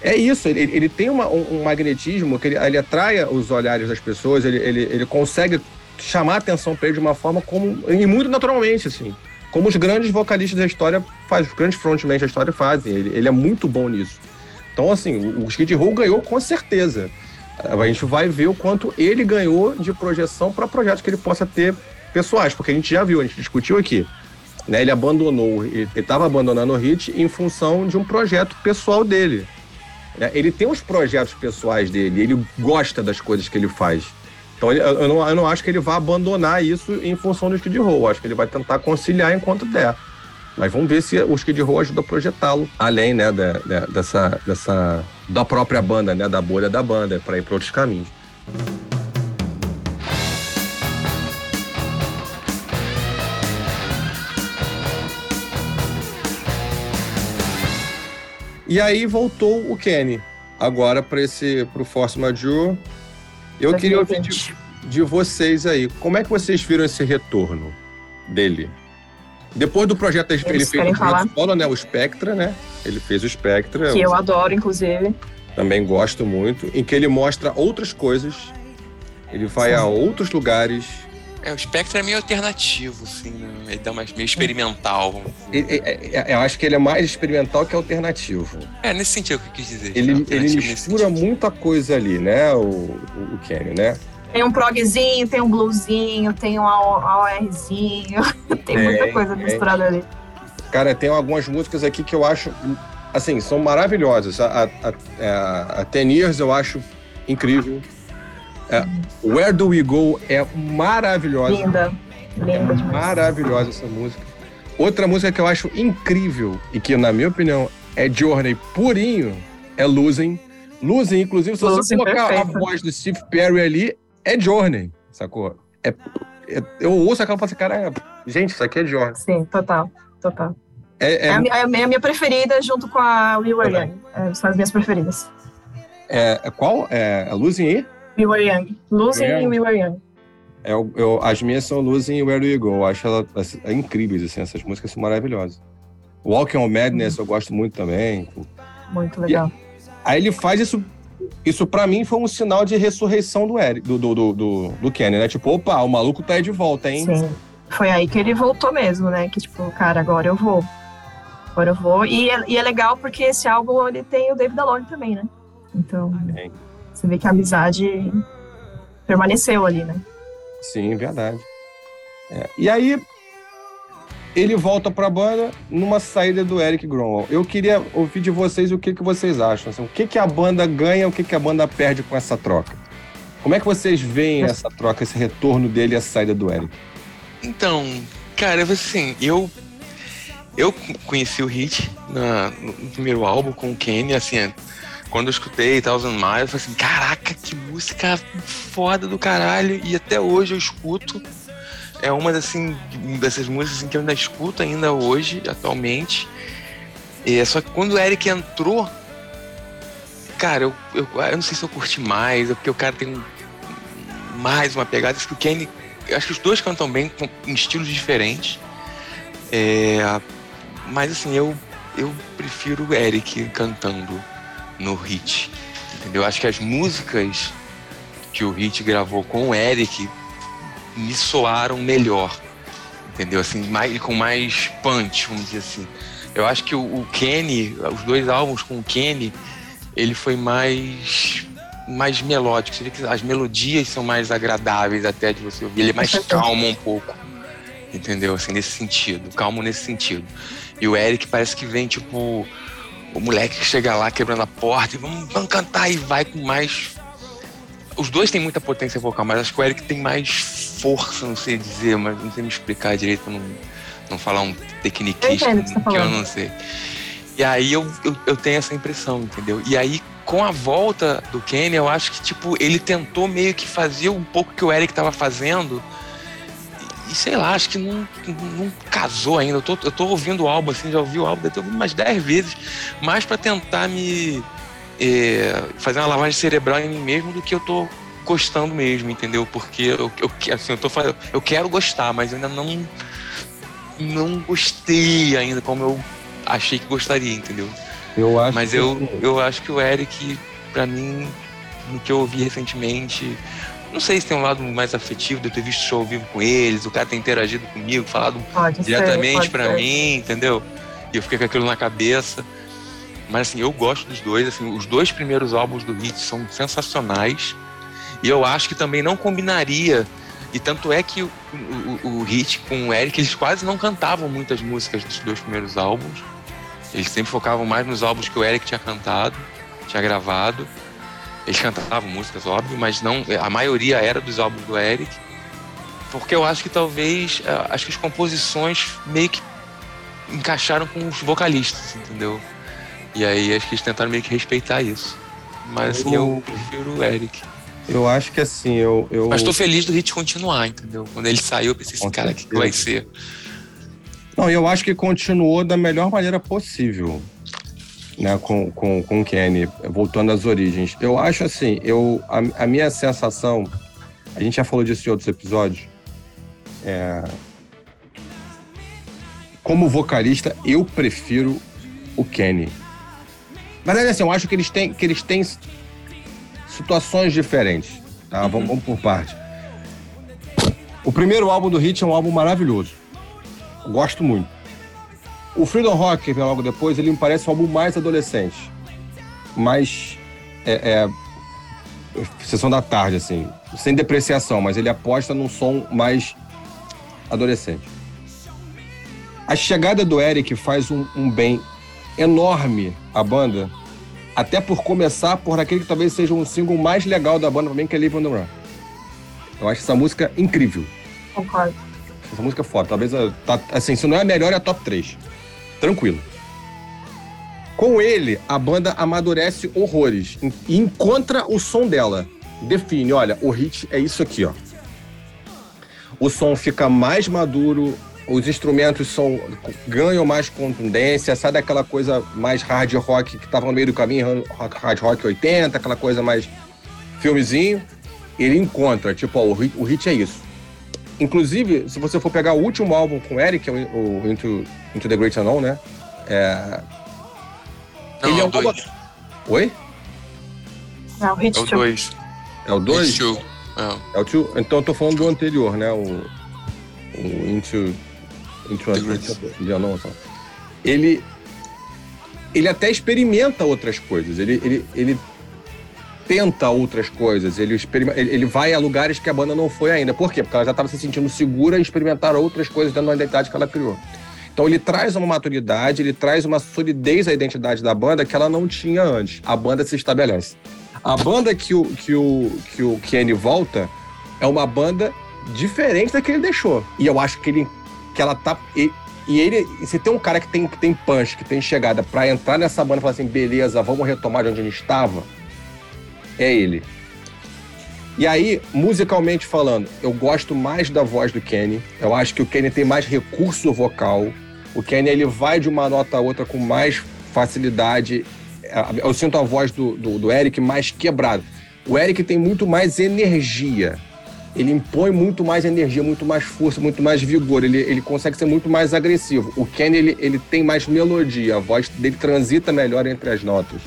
é isso, ele, ele tem uma- um, um magnetismo que ele, ele atrai os olhares das pessoas, ele, ele, ele consegue chamar a atenção para ele de uma forma como. e muito naturalmente, assim. Como os grandes vocalistas da história fazem, os grandes frontmen da história fazem. Ele, ele é muito bom nisso. Então, assim, o, o Skid Row ganhou com certeza. A gente vai ver o quanto ele ganhou de projeção para projetos que ele possa ter pessoais, porque a gente já viu, a gente discutiu aqui né, ele abandonou, ele estava abandonando o Hit em função de um projeto pessoal dele. Né? Ele tem os projetos pessoais dele, ele gosta das coisas que ele faz. Então eu, não, eu não acho que ele vai abandonar isso em função do Skid Row. Acho que ele vai tentar conciliar enquanto der. Mas vamos ver se o Skid Row ajuda a projetá-lo além né, da, da- dessa, dessa da própria banda, né, da bolha da banda, para ir para outros caminhos. E aí voltou o Kenny. Agora para esse pro Force Major. Eu queria ouvir de, de vocês aí, como é que vocês viram esse retorno dele? Depois do projeto, ele Eles fez querem o projeto solo, né? O Spectra, né? Ele fez o Spectra. Que eu adoro, inclusive. Também gosto muito. Em que ele mostra outras coisas. Ele vai Sim. a outros lugares. É, o Spectre é meio alternativo, assim, né? Ele dá mais meio experimental. Ele- é- é- eu acho que ele é mais experimental que alternativo. É, nesse sentido que eu quis dizer. Ele, ele mistura muita coisa ali, né? O, o, o Kenny, né? Tem um progzinho, tem um bluesinho, tem um AORzinho, [LAUGHS] tem muita Tem, coisa tem. misturada ali. Cara, tem algumas músicas aqui que eu acho, assim, são maravilhosas. A, a, a, a Ten Years eu acho incrível. É, Where Do We Go é maravilhosa. Linda, linda demais. Maravilhosa essa música. Outra música que eu acho incrível e que, na minha opinião, é Journey purinho, é Losing. Losing, inclusive, se você Losing, colocar a voz do Steve Perry ali, é Journey, sacou? É, é- eu ouço aquela e falo assim, cara, gente, isso aqui é Journey. Sim, total, total. É, É, é, a, minha, é a minha preferida junto com a We Were. Young. É, são as minhas preferidas. é- é qual? É, é Losing e? We Were Young. Losing e We Were Young. O- eu, as minhas são Losing e Where Do You Go. Eu acho elas assim, é incríveis, assim, essas músicas são maravilhosas. Walking on Madness eu gosto muito também. Muito legal. Aí ele faz isso. Isso pra mim foi um sinal de ressurreição do Eric, do, do, do, do, do Kenny, né? Tipo, opa, o maluco tá aí de volta, hein? Sim. Foi aí que ele voltou mesmo, né? Que tipo, cara, agora eu vou. Agora eu vou. E é, e é legal porque esse álbum ele tem o David Alone também, né? Então. Você vê que a amizade permaneceu ali, né? Sim, verdade. É, E aí ele volta pra banda numa saída do Eric Gromwell. Eu queria ouvir de vocês o que, que vocês acham. assim, o que, que a banda ganha, o que, que a banda perde com essa troca? Como é que vocês veem essa troca, esse retorno dele e a saída do Eric? Então, cara, assim, eu eu conheci o Hit na- no primeiro álbum com o Kenny, assim, é, quando eu escutei Thousand Miles, eu falei assim, caraca, que música foda do caralho, e até hoje eu escuto, é uma assim, dessas músicas assim, que eu ainda escuto ainda hoje, atualmente. E, só que quando o Eric entrou, cara, eu, eu, eu não sei se eu curti mais, é porque o cara tem mais uma pegada. Acho que o Kenny. Acho que os dois cantam bem, em estilos diferentes. É, mas assim, eu, eu prefiro o Eric cantando no hit. Entendeu? Acho que as músicas que o Hit gravou com o Eric me soaram melhor. Entendeu? Assim, mais, com mais punch, vamos dizer assim. Eu acho que o, o Kenny, os dois álbuns com o Kenny, ele foi mais mais melódico. Você vê que as melodias são mais agradáveis até de você ouvir. Ele é mais calmo um pouco. Entendeu? Assim, nesse sentido. Calmo nesse sentido. E o Eric parece que vem, tipo, o moleque que chega lá quebrando a porta e vamos, vamos cantar e vai com mais. Os dois têm muita potência vocal, mas acho que o Eric tem mais força, não sei dizer, mas não sei me explicar direito pra não, não falar um tecniquista que, tá que eu não sei. E aí eu, eu, eu, tenho essa impressão, entendeu? E aí, com a volta do Kenny, eu acho que, tipo, ele tentou meio que fazer um pouco que o Eric tava fazendo e sei lá, acho que não, não casou ainda. Eu tô, eu tô ouvindo o álbum, assim, já ouvi o álbum, deve ter ouvido umas 10 vezes, mais para tentar me é, fazer uma lavagem cerebral em mim mesmo do que eu tô gostando mesmo, entendeu? Porque eu, eu, assim, eu, tô, eu quero gostar, mas eu ainda não, não gostei ainda como eu achei que gostaria, entendeu? Eu acho mas eu, eu acho que o Eric, para mim, no que eu ouvi recentemente, não sei se tem um lado mais afetivo de eu ter visto show ao vivo com eles, o cara ter interagido comigo, falado pode diretamente para mim, entendeu? E eu fiquei com aquilo na cabeça. Mas assim, eu gosto dos dois, assim, os dois primeiros álbuns do Hit são sensacionais. E eu acho que também não combinaria. E tanto é que o, o, o Hit com o Eric, eles quase não cantavam muitas músicas dos dois primeiros álbuns. Eles sempre focavam mais nos álbuns que o Eric tinha cantado, tinha gravado. Eles cantavam músicas, óbvio, mas não a maioria era dos álbuns do Eric. Porque eu acho que talvez é, acho que as composições meio que encaixaram com os vocalistas, entendeu? E aí acho que eles tentaram meio que respeitar isso. Mas assim, eu prefiro o Eric. Eu acho que assim, eu. eu... Mas tô feliz do Hit continuar, entendeu? Quando ele saiu, eu pensei assim, cara, o que, que vai ser? Não, eu acho que continuou da melhor maneira possível né, com, com, com o Kenny, voltando às origens. Eu acho assim, eu, a, a, minha sensação, a gente já falou disso em outros episódios, é, como vocalista, eu prefiro o Kenny. Mas é assim, eu acho que eles têm, que eles têm situações diferentes. Tá? Uhum. Vamos, vamos por parte. O primeiro álbum do Hit é um álbum maravilhoso. gosto muito. O Freedom Rock, que vem logo depois, ele me parece um álbum mais adolescente. Mais. É, é, sessão da tarde, assim. Sem depreciação, mas ele aposta num som mais adolescente. A chegada do Eric faz um, um bem enorme à banda, até por começar por aquele que talvez seja um single mais legal da banda também, que é Live on the Run. Eu acho essa música incrível. Concordo. Essa música é foda. Talvez, tá, assim, se não é a melhor, é a top 3 tranquilo. Com ele, a banda amadurece horrores e encontra o som dela. Define, olha, o hit é isso aqui, ó. O som fica mais maduro, os instrumentos são, ganham mais contundência, sai daquela coisa mais hard rock que estava no meio do caminho, hard rock 80, aquela coisa mais filmezinho. Ele encontra, tipo, ó, o, hit, o hit é isso. Inclusive, se você for pegar o último álbum com o Eric, é o Into, Into the Great Unknown, né? É... Não, ele é, é o 2. Oi? É o Hit É o 2. É o 2? É. é o 2? Então eu tô falando do anterior, né? O, o Into, Into the Great Unknown. Ele, ele até experimenta outras coisas. Ele, ele, ele tenta outras coisas, ele, ele, vai a lugares que a banda não foi ainda. Por quê? Porque ela já estava se sentindo segura em experimentar outras coisas dentro da identidade que ela criou. Então ele traz uma maturidade, ele traz uma solidez à identidade da banda que ela não tinha antes. A banda se estabelece. A banda que o, que o, que o Kenny volta é uma banda diferente da que ele deixou. E eu acho que ele que ela tá. E, e ele, se tem um cara que tem, que tem punch, que tem chegada para entrar nessa banda e falar assim, beleza, vamos retomar de onde a gente estava, é ele. E aí, musicalmente falando, eu gosto mais da voz do Kenny. Eu acho que o Kenny tem mais recurso vocal. O Kenny ele vai de uma nota a outra com mais facilidade. É, eu sinto a voz do, do, do Eric mais quebrada. O Eric tem muito mais energia. Ele impõe muito mais energia, muito mais força, muito mais vigor. Ele, ele consegue ser muito mais agressivo. O Kenny ele, ele tem mais melodia. A voz dele transita melhor entre as notas.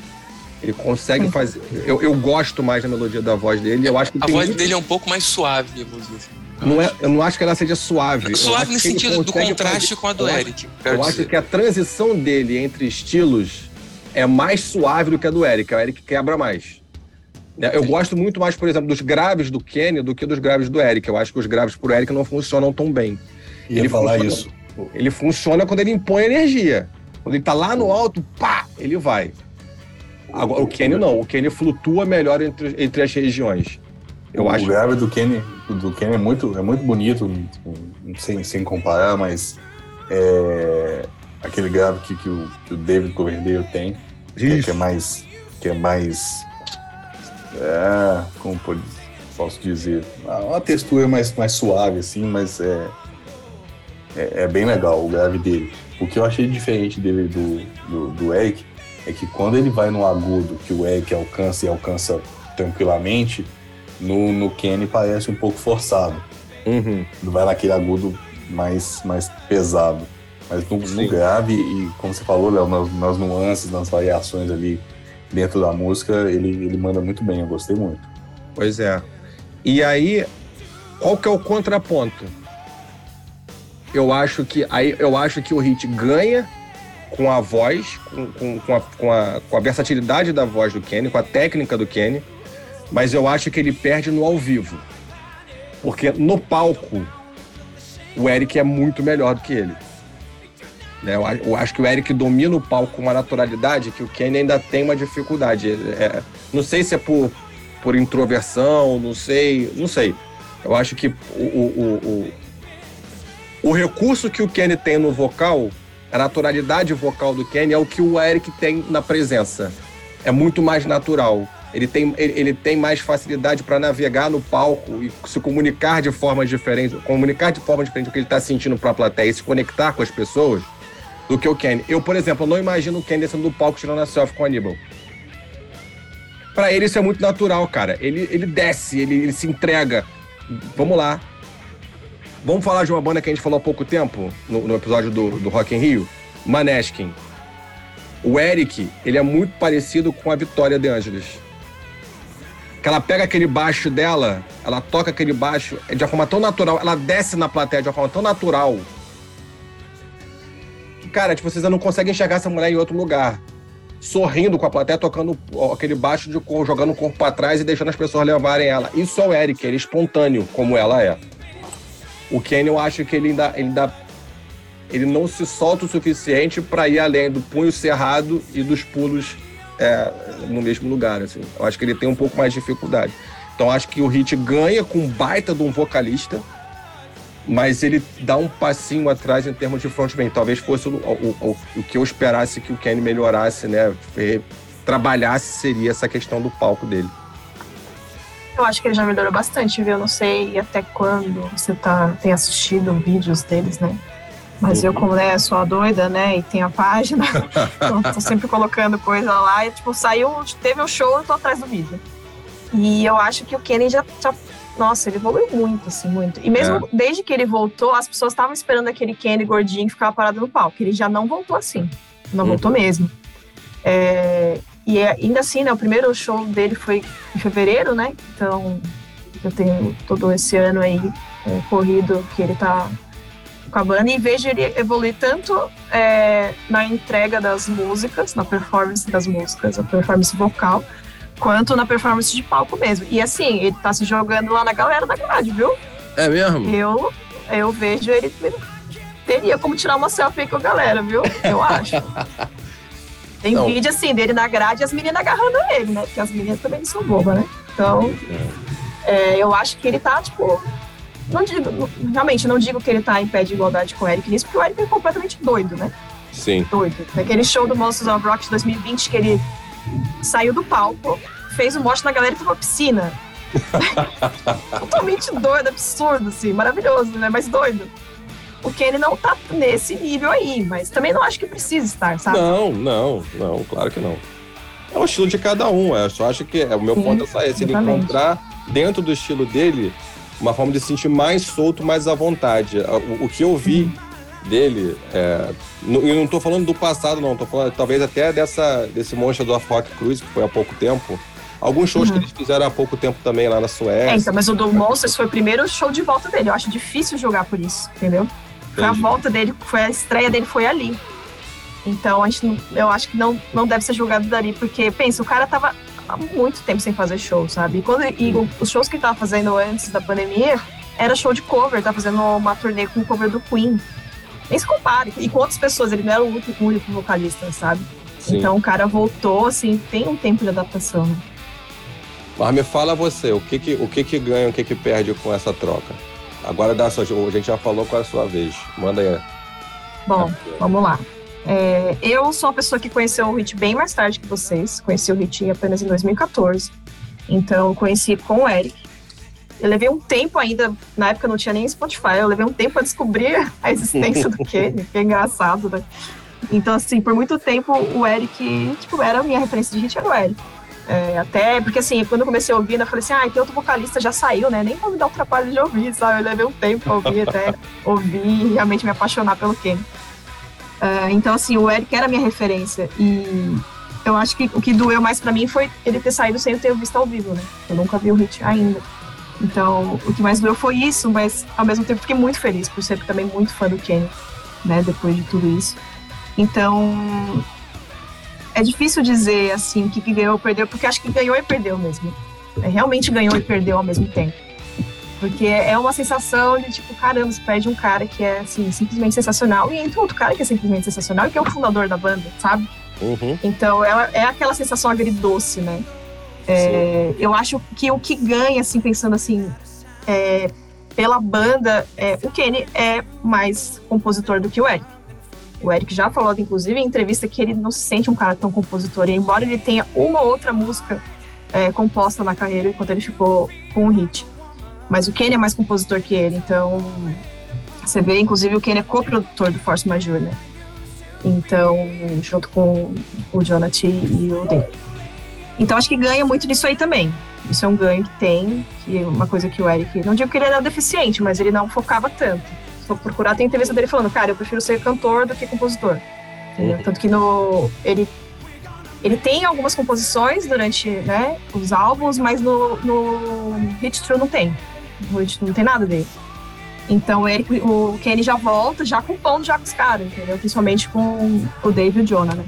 Ele consegue fazer. Eu, eu gosto mais da melodia da voz dele. Eu acho que a voz muito... dele é um pouco mais suave, vou dizer assim. Não é, eu não acho que ela seja suave. Suave no sentido do contraste fazer... com a do eu Eric. Eu dizer. acho que a transição dele entre estilos é mais suave do que a do Eric. O Eric quebra mais. É, eu gosto muito mais, por exemplo, dos graves do Kenny do que dos graves do Eric. Eu acho que os graves pro Eric não funcionam tão bem. Ia ele falar funciona, isso. Ele funciona quando ele impõe energia. Quando ele tá lá no alto, pá, ele vai. Agora, o Kenny não. O Kenny flutua melhor entre, entre as regiões. Eu o acho. grave do Kenny, do Kenny é muito, é muito bonito, sem, sem comparar, mas é aquele grave que, que, o, que o David Coverdale tem, que, que, é mais. Que é mais. É, como posso dizer? Uma textura mais, mais suave, assim, mas é, é, é bem legal o grave dele. O que eu achei diferente dele do, do, do Eric é que quando ele vai no agudo que o Eric alcança e alcança tranquilamente, no, no Kenny parece um pouco forçado. Uhum. Vai naquele agudo mais, mais pesado. Mas no, no grave, e como você falou, Léo, nas, nas, nuances, nas variações ali dentro da música, ele, ele manda muito bem, eu gostei muito. Pois é. E aí, qual que é o contraponto? Eu acho que aí eu acho que o Hit ganha com a voz, com, com, com, a, com, a, com a versatilidade da voz do Kenny, com a técnica do Kenny, mas eu acho que ele perde no ao vivo. Porque no palco, o Eric é muito melhor do que ele. Né? Eu, acho que o Eric domina o palco com uma naturalidade que o Kenny ainda tem uma dificuldade. É, não sei se é por, por introversão, não sei, não sei. Eu acho que o, o, o, o recurso que o Kenny tem no vocal a naturalidade vocal do Kenny é o que o Eric tem na presença. É muito mais natural. Ele tem, ele, ele tem mais facilidade para navegar no palco e se comunicar de forma diferente, comunicar de forma diferente o que ele está sentindo para a plateia e se conectar com as pessoas do que o Kenny. Eu, por exemplo, não imagino o Kenny descendo do palco tirando a selfie com o Aníbal. Para ele isso é muito natural, cara. Ele, ele desce, ele, ele se entrega. Vamos lá, Vamos falar de uma banda que a gente falou há pouco tempo, no, no episódio do, do Rock in Rio? Maneskin. O Eric, ele é muito parecido com a Vitória de Angeles. Que ela pega aquele baixo dela, ela toca aquele baixo de uma forma tão natural, ela desce na plateia de uma forma tão natural. Que, cara, tipo, vocês não conseguem enxergar essa mulher em outro lugar. Sorrindo com a plateia, tocando aquele baixo de cor, jogando o corpo para trás e deixando as pessoas levarem ela. Isso é o Eric, ele é espontâneo, como ela é. O Kenny, eu acho que ele ainda, ele ainda ele não se solta o suficiente para ir além do punho cerrado e dos pulos é, no mesmo lugar. Assim. Eu acho que ele tem um pouco mais de dificuldade. Então acho que o Hit ganha com baita de um vocalista, mas ele dá um passinho atrás em termos de frontman. Talvez fosse o, o, o, o que eu esperasse que o Kenny melhorasse, né? Trabalhasse seria essa questão do palco dele. Eu acho que ele já melhorou bastante, viu? Eu não sei até quando você tá, tem assistido vídeos deles, né? Mas eu, como né, sou a doida, né, e tenho a página, [LAUGHS] então tô sempre colocando coisa lá. E, tipo, saiu, teve um show, eu tô atrás do vídeo. E eu acho que o Kenny já, já nossa, ele evoluiu muito, assim, muito. E mesmo é. desde que ele voltou, as pessoas estavam esperando aquele Kenny gordinho que ficava parado no palco. Ele já não voltou assim. Não uhum. voltou mesmo. É, e é, ainda assim, né, o primeiro show dele foi em fevereiro, né? Então, eu tenho todo esse ano aí é, corrido que ele tá com a banda e vejo ele evoluir tanto é, na entrega das músicas, na performance das músicas, a performance vocal, quanto na performance de palco mesmo. E assim, ele tá se jogando lá na galera da grade, viu? É mesmo? Eu, eu vejo ele teria como tirar uma selfie com a galera, viu? Eu acho. [LAUGHS] Tem não. vídeo assim dele na grade e as meninas agarrando ele, né? Porque as meninas também não são bobas, né? Então, é, eu acho que ele tá, tipo. Não digo, realmente, não digo que ele tá em pé de igualdade com o Eric nisso, porque o Eric é completamente doido, né? Sim. Doido. Naquele show do Monsters of Rock de 2020 que ele saiu do palco, fez um mote na galera e foi pra piscina. [LAUGHS] Totalmente doido, absurdo, assim, maravilhoso, né? Mas doido. O Kenny não tá nesse nível aí, mas também não acho que precisa estar, sabe? Não, não, não, claro que não. É o estilo de cada um, eu só acho que é, o meu Sim, ponto é só esse, ele encontrar dentro do estilo dele uma forma de se sentir mais solto, mais à vontade. O, o que eu vi dele, é, no- e não tô falando do passado não, tô falando talvez até dessa, desse monstro do Rock Cruise, que foi há pouco tempo. Alguns shows Uhum. que eles fizeram há pouco tempo também lá na É, Suécia. então, mas o do Monsters foi o primeiro show de volta dele. Eu acho difícil jogar por isso, entendeu? Foi a volta dele, foi a estreia dele foi ali. Então, a gente não- eu acho que não, não deve ser julgado dali, porque, pensa, o cara tava há muito tempo sem fazer show, sabe? E, quando, e o- os shows que ele tava fazendo antes da pandemia era show de cover, tava fazendo uma turnê com cover do Queen. Nem se compara. E com outras pessoas, ele não era o único, o único vocalista, sabe? Sim. Então, o cara voltou, assim, tem um tempo de adaptação. Mas me fala você, o que que, o que que ganha, o que que perde com essa troca? Agora dá a sua, a gente já falou qual é a sua vez. Manda aí. Bom, vamos lá. É, eu sou uma pessoa que conheceu o Hit bem mais tarde que vocês. Conheci o Hit apenas em 2014. Então, conheci com o Eric. Eu levei um tempo ainda, na época não tinha nem Spotify, eu levei um tempo para descobrir a existência do Kenny, [LAUGHS] que é engraçado, né? Então, assim, por muito tempo o Eric, tipo, era a minha referência de hit, era o Eric. É, até porque, assim, quando eu comecei a ouvir, eu falei assim, ah, tem outro vocalista, já saiu, né? Nem vou me dar o trabalho de ouvir, sabe? Eu levei um tempo pra ouvir, até [LAUGHS] ouvir e realmente me apaixonar pelo Kenny. Ah, então, assim, o Eric era a minha referência. E eu acho que o que doeu mais pra mim foi ele ter saído sem eu ter visto ao vivo, né? Eu nunca vi o hit ainda. Então, o que mais doeu foi isso, mas ao mesmo tempo fiquei muito feliz por ser também muito fã do Kenny, né? Depois de tudo isso. Então, é difícil dizer, assim, o que, que ganhou ou perdeu, porque acho que ganhou e perdeu mesmo. É, realmente ganhou e perdeu ao mesmo tempo. Porque é uma sensação de, tipo, caramba, você perde um cara que é, assim, simplesmente sensacional e entra outro cara que é simplesmente sensacional e que é o fundador da banda, sabe? Uhum. Então, ela é aquela sensação agridoce, né? É, eu acho que o que ganha, assim, pensando assim, é, pela banda, é, o Kenny é mais compositor do que o Eric. O Eric já falou, inclusive, em entrevista, que ele não se sente um cara tão compositor. E embora ele tenha uma ou outra música é, composta na carreira enquanto ele ficou com o hit. Mas o Kenny é mais compositor que ele, então você vê, inclusive, o Kenny é coprodutor do Force Majeure, né? Então, junto com o Jonathan e o Dave. Então, acho que ganha muito disso aí também. Isso é um ganho que tem, que é uma coisa que o Eric, não digo que ele era deficiente, mas ele não focava tanto. For procurar, tem entrevista dele falando, cara, eu prefiro ser cantor do que compositor. Uhum. Tanto que no, ele, ele tem algumas composições durante né, os álbuns, mas no, no Hit True não tem. No Hit True não tem nada dele. Então Eric, o Kenny já volta, já compondo já com os caras, entendeu? Principalmente com o Dave e o Jonah, né?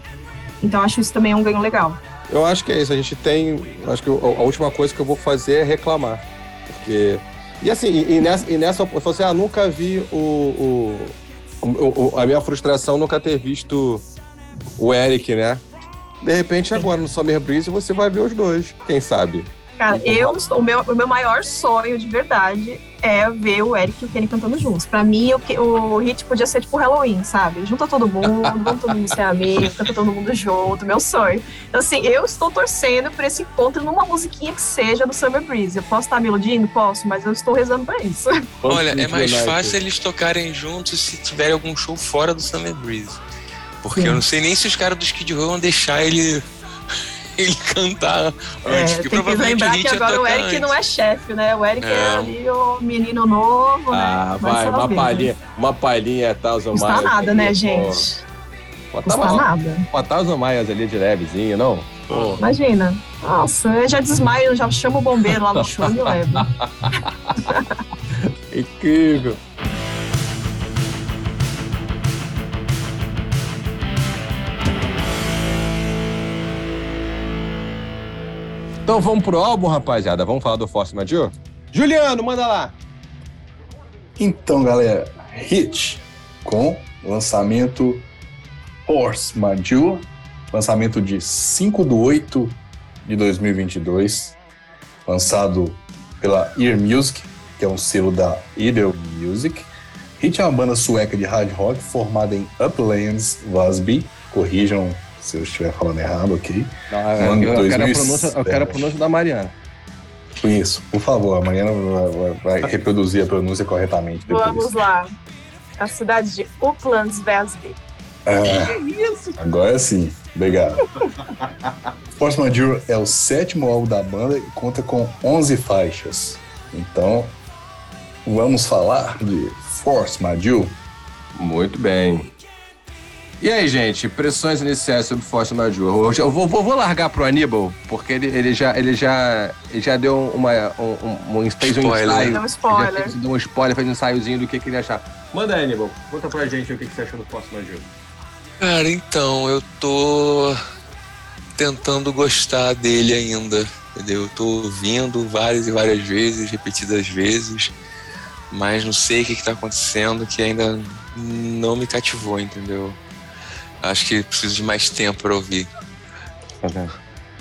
Então acho isso também um ganho legal. Eu acho que é isso. A gente tem. Acho que a última coisa que eu vou fazer é reclamar. Porque. E assim, e, e nessa, e nessa. Eu falei assim, ah, nunca vi o, o, o- o- A minha frustração nunca ter visto o Eric, né? De repente, agora no Summer Breeze, você vai ver os dois. Quem sabe? Cara, eu, o meu, o meu maior sonho de verdade é ver o Eric e o Kenny cantando juntos. Pra mim, o, que- o hit podia ser tipo Halloween, sabe? Junta todo mundo, [LAUGHS] vamos todo mundo ser amigo, canta todo mundo junto, meu sonho. Então, assim, eu estou torcendo por esse encontro numa musiquinha que seja do Summer Breeze. Eu posso estar me iludindo? Posso, mas eu estou rezando pra isso. [LAUGHS] Olha, é mais fácil eles tocarem juntos se tiverem algum show fora do Summer Breeze. Porque Sim. eu não sei nem se os caras do Skid Row vão deixar ele, [LAUGHS] ele cantar É, antes. tem que lembrar que ia agora o Eric antes. não é chefe, né? O Eric é, É. ali o menino novo, Ah, né? vai, uma palhinha, uma palhinha é Thousand Custa Miles. nada, né, gente? Pô, Custa Botava nada. uma Thousand Miles ali de levezinho, não? Pô. Imagina. Nossa, eu já desmaio, já chamo o bombeiro lá no show e me levo. Incrível. Então vamos pro álbum, rapaziada. Vamos falar do Force Majeure? Juliano, manda lá. Então, galera, Hit com lançamento Force Majeure, lançamento de 5 de 8 de 2022, lançado pela Ear Music, que é um selo da Idle Music. Hit é uma banda sueca de hard rock formada em Uplands, Vasby. Corrijam se eu estiver falando errado, ok? Não, Ano eu, eu quero a 2007. pronúncia, eu quero a pronúncia da Mariana. Isso, por favor, a Mariana vai, vai reproduzir a pronúncia corretamente depois. Vamos lá. A cidade de Uplands Vesby. Ah, agora sim, obrigado. [LAUGHS] Force Major é o sétimo álbum da banda e conta com 11 faixas. Então, vamos falar de Force Major. Muito bem. E aí, gente, impressões iniciais sobre Force Major. Eu vou, vou, vou largar pro Aníbal, porque ele, ele, já, ele, já, ele já deu uma, um, um, fez um Spoiler. ensaio. Deu um spoiler. Fez, deu um spoiler, fez um ensaiozinho do que, que ele achava. Manda aí, Aníbal. Conta pra gente o que, que você achou do Force Major. Cara, então, eu tô tentando gostar dele ainda, entendeu? Eu tô ouvindo várias e várias vezes, repetidas vezes, mas não sei o que, que tá acontecendo que ainda não me cativou, entendeu? Acho que preciso de mais tempo pra ouvir. Tá vendo?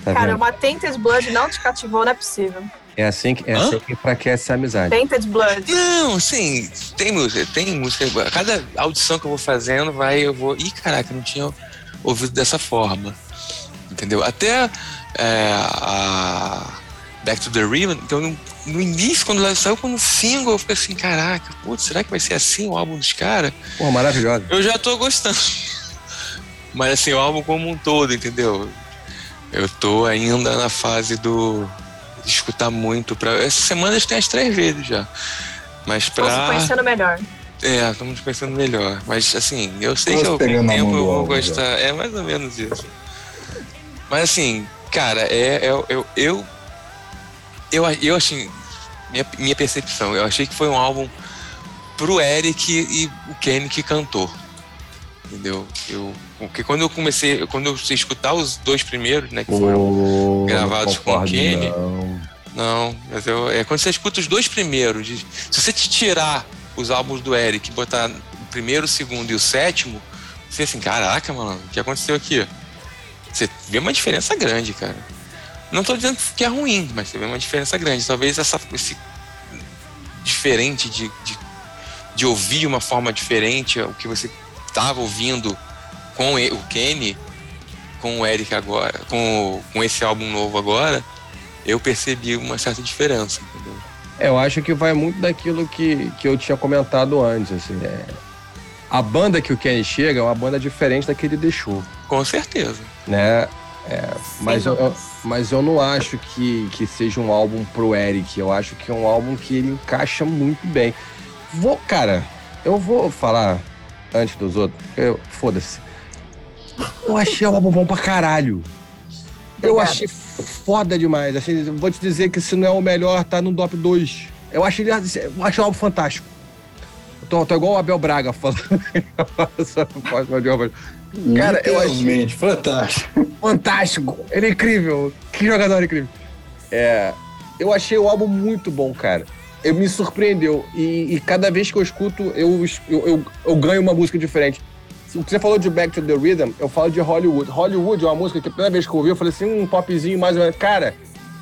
Tá Cara, vendo? uma Tainted Blood não te cativou, não é possível. É assim que, é Hã? assim que enfraquece a amizade. Tainted Blood. Não, sim, tem música, tem música. Cada audição que eu vou fazendo, vai, eu vou. Ih, caraca, eu não tinha ouvido dessa forma. Entendeu? Até é, a Back to the River, então no, no início, quando ela saiu como single, eu fiquei assim, caraca, putz, será que vai ser assim o álbum dos caras? Pô, maravilhosa. Eu já tô gostando. Mas assim, o álbum como um todo, entendeu? Eu tô ainda na fase do. de escutar muito. Pra... Essa semana tem as três vezes já. Mas pra. conhecendo melhor. É, estamos pensando melhor. Mas assim, eu sei Estamos que eu, na tempo eu vou gostar. É mais ou menos isso. Mas assim, cara, é. é eu, eu, eu, eu, eu assim, minha, minha percepção, eu achei que foi um álbum pro Eric e o Kenny que cantou. Entendeu? Eu, porque quando eu comecei, quando eu escutar os dois primeiros, né, que foram Pô, gravados com o Kenny. não. não, mas eu, é quando você escuta os dois primeiros. de- se você te tirar os álbuns do Eric e botar o primeiro, o segundo e o sétimo, você assim, caraca, mano, o que aconteceu aqui? Você vê uma diferença grande, cara. Não tô dizendo que é ruim, mas você vê uma diferença grande. Talvez essa, esse diferente de, de, de ouvir uma forma diferente o que você estava ouvindo com o Kenny, com o Eric agora, com, com esse álbum novo agora, eu percebi uma certa diferença, entendeu? É, Eu acho que vai muito daquilo que, que eu tinha comentado antes, assim, é... A banda que o Kenny chega é uma banda diferente da que ele deixou, Com certeza. né? É, mas, eu, mas eu não acho que, que seja um álbum pro Eric. Eu acho que é um álbum que ele encaixa muito bem. Vou, cara, eu vou falar antes dos outros. eu- Foda-se. Eu achei o álbum bom pra caralho. Eu achei foda demais. Assim, vou te dizer que se não é o melhor, tá no top 2. Eu achei, ele- eu achei o álbum fantástico. Eu tô, tô igual o Abel Braga falando. [LAUGHS] Cara, eu achei- fantástico. fantástico. Ele é incrível. Que jogador incrível. É, eu achei o álbum muito bom, cara. Eu me surpreendeu. E, e cada vez que eu escuto, eu, eu, eu, eu ganho uma música diferente. O que você falou de Back to the Rhythm, eu falo de Hollywood. Hollywood é uma música que a primeira vez que eu ouvi, eu falei assim, um popzinho mais ou menos. Cara,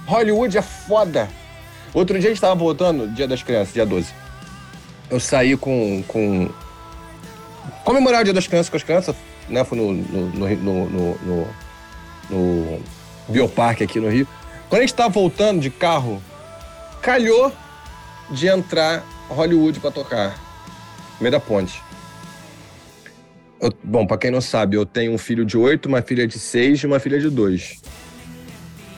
Hollywood é foda. Outro dia a gente tava voltando, dia das crianças, dia 12. Eu saí com. com... Comemorar o dia das crianças com as crianças, né? Fui no, no, no, no, no, no, Bioparque aqui no Rio. Quando a gente tava voltando de carro, calhou de entrar Hollywood pra tocar. No meio da ponte. Eu- bom, pra quem não sabe, eu tenho um filho de oito, uma filha de seis e uma filha de dois.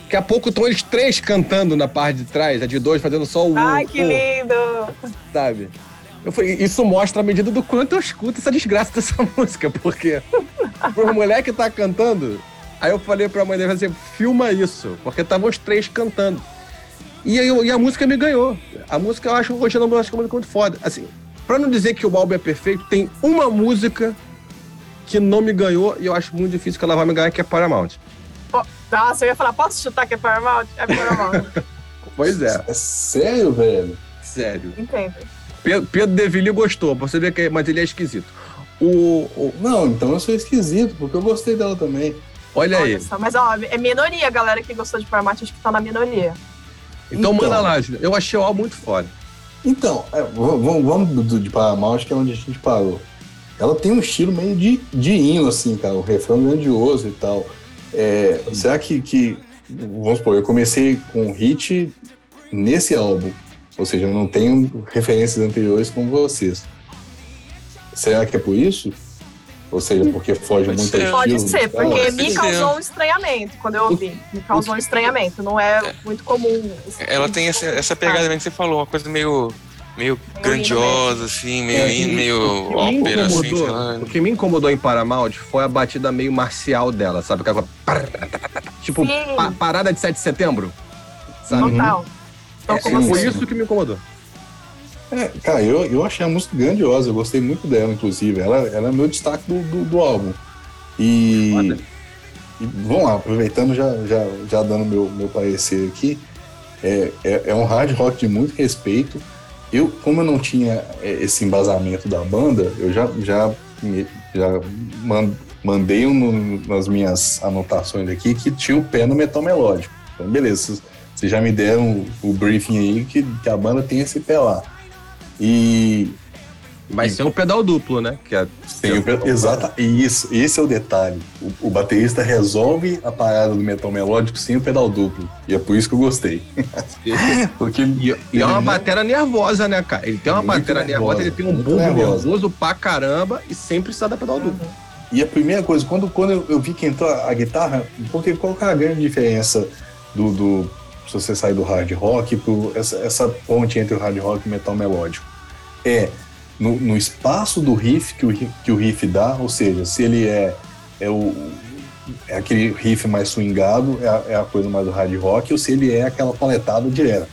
Daqui a pouco estão eles três cantando na parte de trás, a de dois fazendo só o. Ai, que lindo! sabe? Eu falei, isso mostra a medida do quanto eu escuto essa desgraça dessa [LAUGHS] música, porque pro moleque tá cantando, aí eu falei pra mãe dele, assim, filma isso, porque estavam os três cantando. E, aí, eu- e a música me ganhou. A música eu acho, hoje eu não acho é muito foda. Assim, pra não dizer que o álbum é perfeito, tem uma música que não me ganhou e eu acho muito difícil que ela vai me ganhar, que é Paramount. Pô, Nossa, eu ia falar, posso chutar que é Paramount? É Paramount. [LAUGHS] Pois é, É sério, velho? sério. Entendo. Pedro, Pedro Devili gostou, pra você ver que é- mas ele é esquisito. O, o- Não, então eu sou esquisito, porque eu gostei dela também. olha aí. Olha só, mas ó, é minoria a galera que gostou de Paramount, acho que tá na minoria. Então, Então. manda lá. Eu achei o álbum muito foda. Então, é, vamos, vamos de Paramount, que é onde a gente parou. Ela tem um estilo meio de, de hino, assim, cara. O refrão grandioso e tal. É, será que, que. Vamos supor, eu comecei com o hit nesse álbum. Ou seja, eu não tenho referências anteriores como vocês. Será que é por isso? Ou seja, porque foge Pode muito ser. ao Pode estilo ser, porque Pode me ser. causou um estranhamento quando eu ouvi. Me causou um estranhamento. Não é muito comum. Ela tem essa, essa pegada que você falou, uma coisa meio, meio grandiosa, assim, meio, É, hino, meio O que me ópera, assim, sei incomodou- lá. o que me incomodou em Paramount foi a batida meio marcial dela, sabe? Aquela... Tipo, pa- parada de 7 de setembro. Sabe? Total. Então, É, como sim, foi assim? isso que me incomodou. É, cara, eu, eu achei a música grandiosa, eu gostei muito dela, inclusive. Ela, ela é meu destaque do, do, do álbum. E, e vamos lá, aproveitando, já, já, já dando meu, meu parecer aqui, é, é, é um hard rock de muito respeito. Eu, como eu não tinha é, esse embasamento da banda, eu já, já, já man- mandei um nas minhas anotações aqui que tinha o pé no metal melódico. Então, beleza, vocês- já me deram o, o briefing aí que, que a banda tem esse pé lá. E Vai ser um pedal duplo, né? Que é... o, exata, isso, esse é o detalhe. O, o baterista resolve a parada do metal melódico sem o pedal duplo. E é por isso que eu gostei. [LAUGHS] Porque E, e é uma batera nervosa, né, cara? Ele tem uma Muito batera nervosa, nervosa, ele tem um bumbo nervosa. nervoso pra caramba e sempre precisa dar pedal duplo. E a primeira coisa, quando, quando eu, eu vi que entrou a, a guitarra, porque qual que é a grande diferença do, do se você sair do hard rock pro essa, essa ponte entre o hard rock e o metal melódico? É no, no espaço do riff que o, que o riff dá, ou seja, se ele é, é, o, é aquele riff mais swingado, é a, é a coisa mais do hard rock, ou se ele é aquela paletada direta.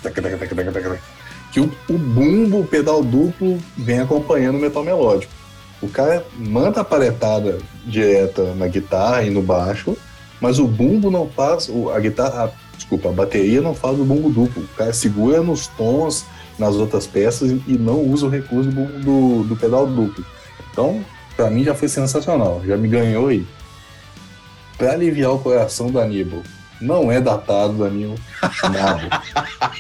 Que o, o bumbo, o pedal duplo, vem acompanhando o metal melódico. O cara manda a paletada direta na guitarra e no baixo, mas o bumbo não faz, a guitarra, a- desculpa, a bateria não faz o bumbo duplo. O cara segura nos tons, nas outras peças e não usa o recurso do, do, do pedal duplo. Então, pra mim já foi sensacional, já me ganhou aí. Pra aliviar o coração do Aníbal, não é datado, Danilo. Nada.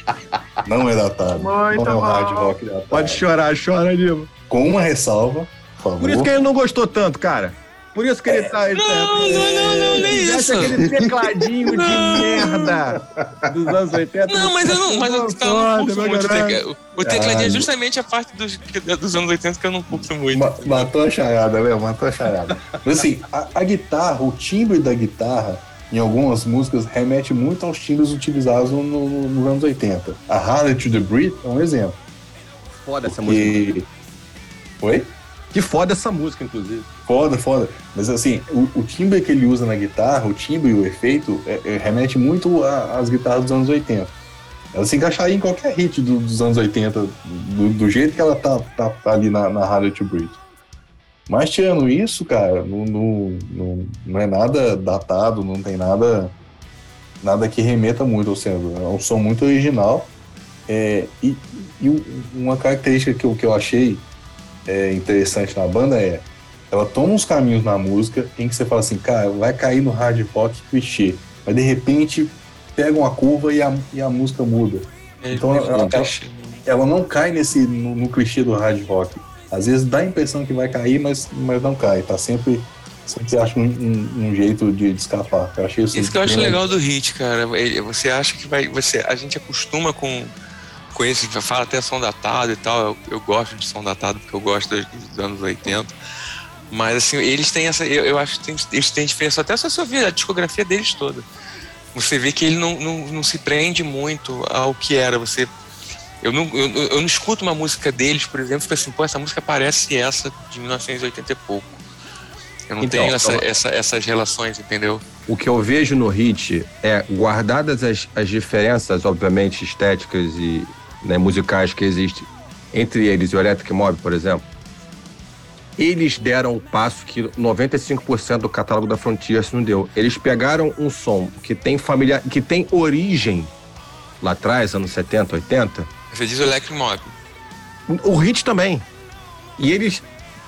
[LAUGHS] não é datado. Muito não é um hard rock datado. Pode chorar, chora, Nilo. Com uma ressalva, por favor. Por isso que ele não gostou tanto, cara. Por isso que ele tá. Ele Não, tá- não, não, não, nem Ele isso. aquele tecladinho de Não. merda dos anos 80. Não, mas eu não, mas eu, eu não muito. O tecladinho é justamente a parte dos, dos anos 80 que eu não curto muito. Ma- matou a charada, né? Matou a charada. Mas assim, a, a guitarra, o timbre da guitarra, em algumas músicas, remete muito aos timbres utilizados no, no- nos anos 80. A Harley to the Breed é um exemplo. Foda essa música. Oi? Que foda essa música, inclusive. Foda, foda. Mas assim, o, o timbre que ele usa na guitarra, o timbre e o efeito, é- é- remete muito às guitarras dos anos 80. Ela se encaixaria em qualquer hit do- dos anos 80, do, do jeito que ela tá, tá ali na, na Harley to Breed. Mas tirando isso, cara, não, não, é nada datado, não tem nada nada que remeta muito, ou seja, é um som muito original. É, e e um- uma característica que eu, que eu achei é, interessante na banda é ela toma uns caminhos na música em que você fala assim, cara, vai cair no hard rock clichê. Mas de repente pega uma curva e a, e a música muda. É, Então, meio ela- clichê. Ela não cai nesse no, no clichê do hard rock. Às vezes dá a impressão que vai cair, mas, mas não cai. Tá sempre, sempre acha um, um- um jeito de, de escapar. Eu achei isso, Isso que eu acho legal do hit, cara. Você acha que vai. Você, a gente acostuma com, esse, fala até som datado e tal. Eu, eu gosto de som datado porque eu gosto dos, dos anos 80. Mas assim, eles têm essa. Eu, eu acho que tem, eles têm diferença até se você ouvir a discografia deles toda. Você vê que ele não, não, não se prende muito ao que era. Você. Eu não, eu, eu não escuto uma música deles, por exemplo, fico assim, pô, essa música parece essa de 1980 e pouco. Eu não Então, tenho essa, então- essa, essas relações, entendeu? O que eu vejo no hit é, guardadas as, as diferenças, obviamente, estéticas e né, musicais que existem entre eles o Electric Mob, por exemplo, eles deram o passo que 95% do catálogo da Frontiers não deu. Eles pegaram um som que tem familiar, que tem origem lá atrás, anos 70, 80, Você diz o Electric Mob. o hit também. E eles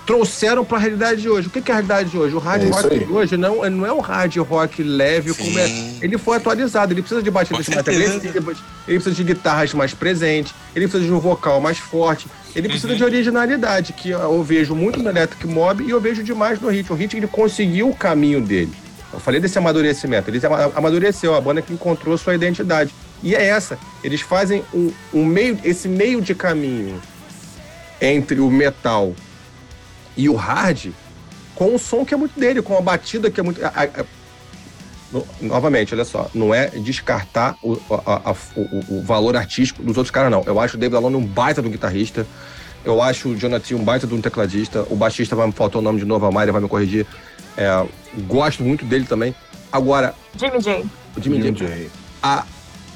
trouxeram para a realidade de hoje. O que que é a realidade de hoje? O hard É rock de hoje não, não é um hard rock leve como é. Sim. Ele foi atualizado, ele precisa de batidas mais agressivas, ele precisa de guitarras mais presentes, ele precisa de um vocal mais forte, ele precisa Uhum. de originalidade, que eu vejo muito no Electric Mob e eu vejo demais no Hit. O Hit ele conseguiu o caminho dele. Eu falei desse amadurecimento, ele ama- amadureceu, a banda que encontrou sua identidade. E é essa. Eles fazem um, um meio, esse meio de caminho entre o metal e o hard com um som que é muito dele, com uma batida que é muito. A, a, no, novamente, olha só, não é descartar o, a, o, o, valor artístico dos outros caras, não. Eu acho o David Alone um baita do guitarrista. Eu acho o Jonathan um baita de um tecladista. O baixista vai me faltar o nome de novo, a Mayra vai me corrigir. É, gosto muito dele também. Agora. Jimmy J. O Jimmy, Jimmy J. J. A,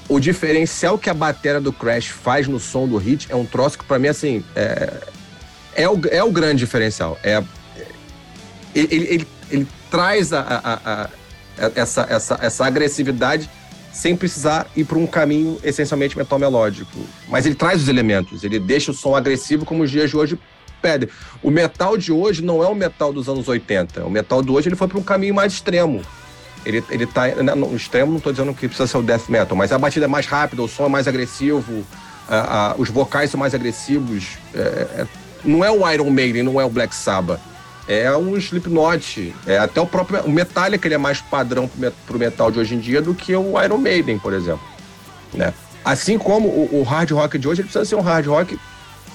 o diferencial que a bateria do Crash faz no som do hit é um troço que, pra mim, assim, é, é, o, é o grande diferencial. É, ele, ele, ele traz a, a, a, essa, essa, essa agressividade sem precisar ir para um caminho essencialmente metal melódico. Mas ele traz os elementos, ele deixa o som agressivo como os dias de hoje pedem. O metal de hoje não é o metal dos anos 80. O metal de hoje ele foi para um caminho mais extremo. Ele, ele tá né, no extremo, não estou dizendo que precisa ser o death metal, mas a batida é mais rápida, o som é mais agressivo, a, a, os vocais são mais agressivos. É, é, não é o Iron Maiden, não é o Black Sabbath é um Slipknot. É, até o próprio o Metallica ele é mais padrão pro metal de hoje em dia do que o Iron Maiden, por exemplo. Né? Assim como o, o hard rock de hoje, ele precisa ser um hard rock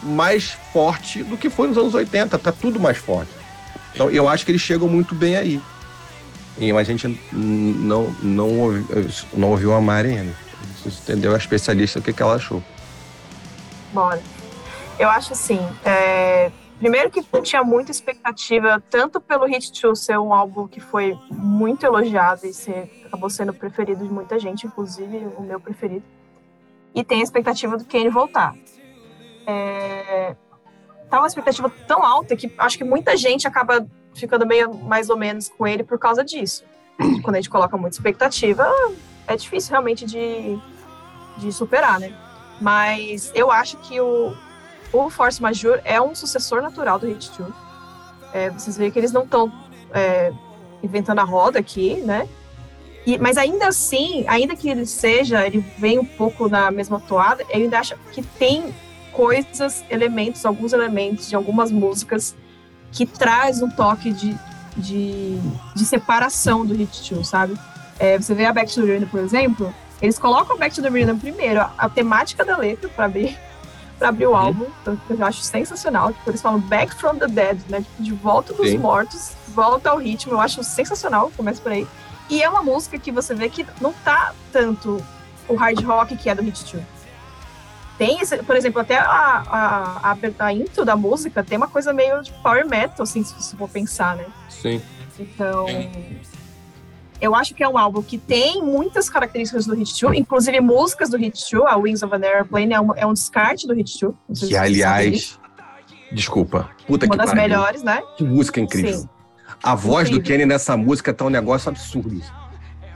mais forte do que foi nos anos 80. Tá tudo mais forte. Então eu acho que eles chegam muito bem aí. E, mas a gente não, não, ouvi, não ouviu a Mari ainda. Entendeu a especialista o que, que ela achou. Bora. Eu acho assim, é, Primeiro que tinha muita expectativa, tanto pelo Hit 2 ser um álbum que foi muito elogiado e ser, acabou sendo preferido de muita gente, inclusive o meu preferido. E tem a expectativa do Kane voltar. É, tá uma expectativa tão alta que acho que muita gente acaba ficando meio mais ou menos com ele por causa disso. [CLEARS THROAT] Quando a gente coloca muita expectativa, é difícil realmente de, de superar, né? Mas eu acho que o, o Force Majeure é um sucessor natural do Hit 2. É, vocês veem que eles não estão é, inventando a roda aqui, né? E, mas ainda assim, ainda que ele seja, ele vem um pouco na mesma toada, eu ainda acho que tem coisas, elementos, alguns elementos de algumas músicas que traz um toque de, de, de separação do Hit 2, sabe? É, você vê a Back to the Rhythm, por exemplo, eles colocam a Back to the Rhythm primeiro, a, a temática da letra, para abrir para abrir o álbum, então, que eu acho sensacional. Tipo, eles falam Back from the Dead, né? Tipo, de volta dos Sim. mortos, volta ao ritmo. Eu acho sensacional, começa por aí. E é uma música que você vê que não tá tanto o hard rock que é do Hit 2. Tem, esse, por exemplo, até a, a, a, a intro da música tem uma coisa meio de power metal, assim, se você for pensar, né? Sim. Então, eu acho que é um álbum que tem muitas características do Hit 2, inclusive músicas do Hit 2, a Wings of an Airplane é um, é um descarte do Hit 2. Que, aliás, desculpa, puta Uma que das pariu. melhores, né? Que música incrível. Sim. A voz incrível. do Kenny nessa música tá um negócio absurdo.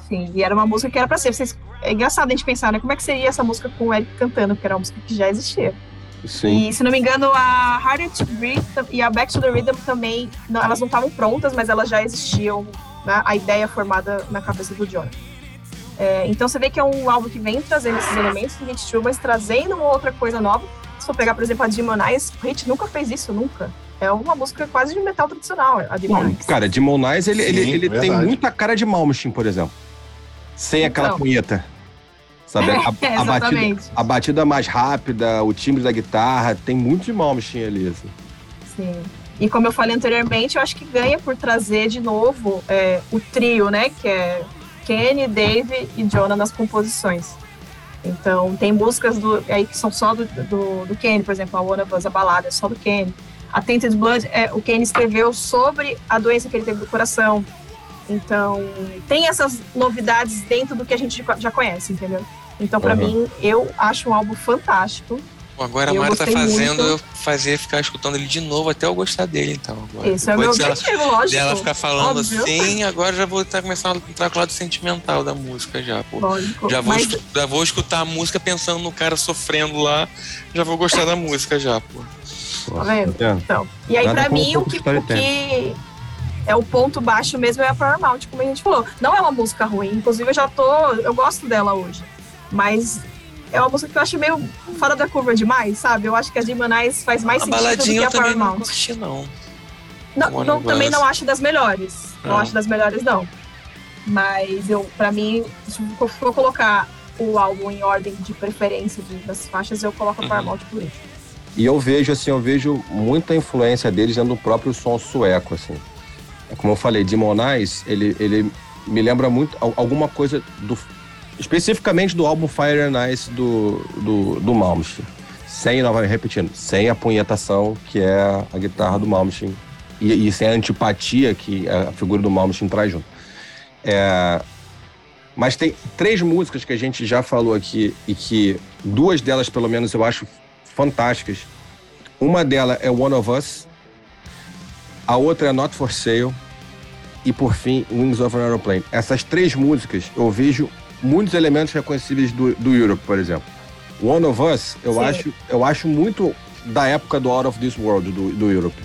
Sim, e era uma música que era pra ser. Vocês, é engraçado a gente pensar, né? Como é que seria essa música com o Eric cantando, porque era uma música que já existia. Sim. E, se não me engano, a Harder to Breathe e a Back to the Rhythm também, não, elas não estavam prontas, mas elas já existiam né, a ideia formada na cabeça do John. É, então você vê que é um álbum que vem trazendo esses elementos do Hit 2, mas trazendo uma outra coisa nova. Se for pegar, por exemplo, a Demon Eyes, o Hit nunca fez isso, nunca. É uma música quase de metal tradicional, a Demon Eyes. Cara, Demon Eyes, ele, Sim, ele, ele tem muita cara de Malmsteen, por exemplo. Sem então, aquela punheta. Sabe? A, a, [LAUGHS] a, batida, a batida mais rápida, o timbre da guitarra, tem muito de Malmsteen ali. Assim. Sim. E como eu falei anteriormente, eu acho que ganha por trazer de novo é, o trio, né? Que é Kenny, Dave e Jonah nas composições. Então, tem músicas do, aí que são só do, do, do Kenny, por exemplo, a One of Us, a balada é só do Kenny. A Tainted Blood, é, o Kenny escreveu sobre a doença que ele teve do coração. Então, tem essas novidades dentro do que a gente já conhece, entendeu? Então, para uhum. mim, eu acho um álbum fantástico. Agora a Mara tá fazendo muito. eu fazer ficar escutando ele de novo até eu gostar dele, então. Agora. Esse é o meu objetivo, lógico. ela ficar falando óbvio. assim, agora já vou estar começando a entrar com o lado sentimental da música já, pô. Lógico. Já vou, Mas... escutar, já vou escutar a música pensando no cara sofrendo lá, já vou gostar da música já, pô. Tá vendo? Então, e aí, Nada pra mim, o que, o que é o ponto baixo mesmo é a Paramount, como a gente falou. Não é uma música ruim, inclusive eu já tô. Eu gosto dela hoje. Mas é uma música que eu acho meio fora da curva demais, sabe? Eu acho que a Demonais faz mais a sentido do que a Paramount. Não, curti, não. Não, não também não acho das melhores. Não. não acho das melhores, não. Mas eu, para mim, se eu for colocar o álbum em ordem de preferência das faixas, eu coloco a Paramount por último. E eu vejo, assim, eu vejo muita influência deles dentro do próprio som sueco, assim. É como eu falei, Dimonais, ele, ele me lembra muito alguma coisa do especificamente do álbum Fire and Ice do, do, do Malmsteen. Sem, novamente repetindo, sem a punhetação que é a guitarra do Malmsteen e, e sem a antipatia que a figura do Malmsteen traz junto. É, mas tem três músicas que a gente já falou aqui e que duas delas, pelo menos, eu acho fantásticas. Uma delas é One of Us, a outra é Not For Sale e, por fim, Wings of an Aeroplane. Essas três músicas eu vejo muitos elementos reconhecíveis do, do Europe, por exemplo. One of Us, eu acho, eu acho muito da época do Out of This World, do, do Europe.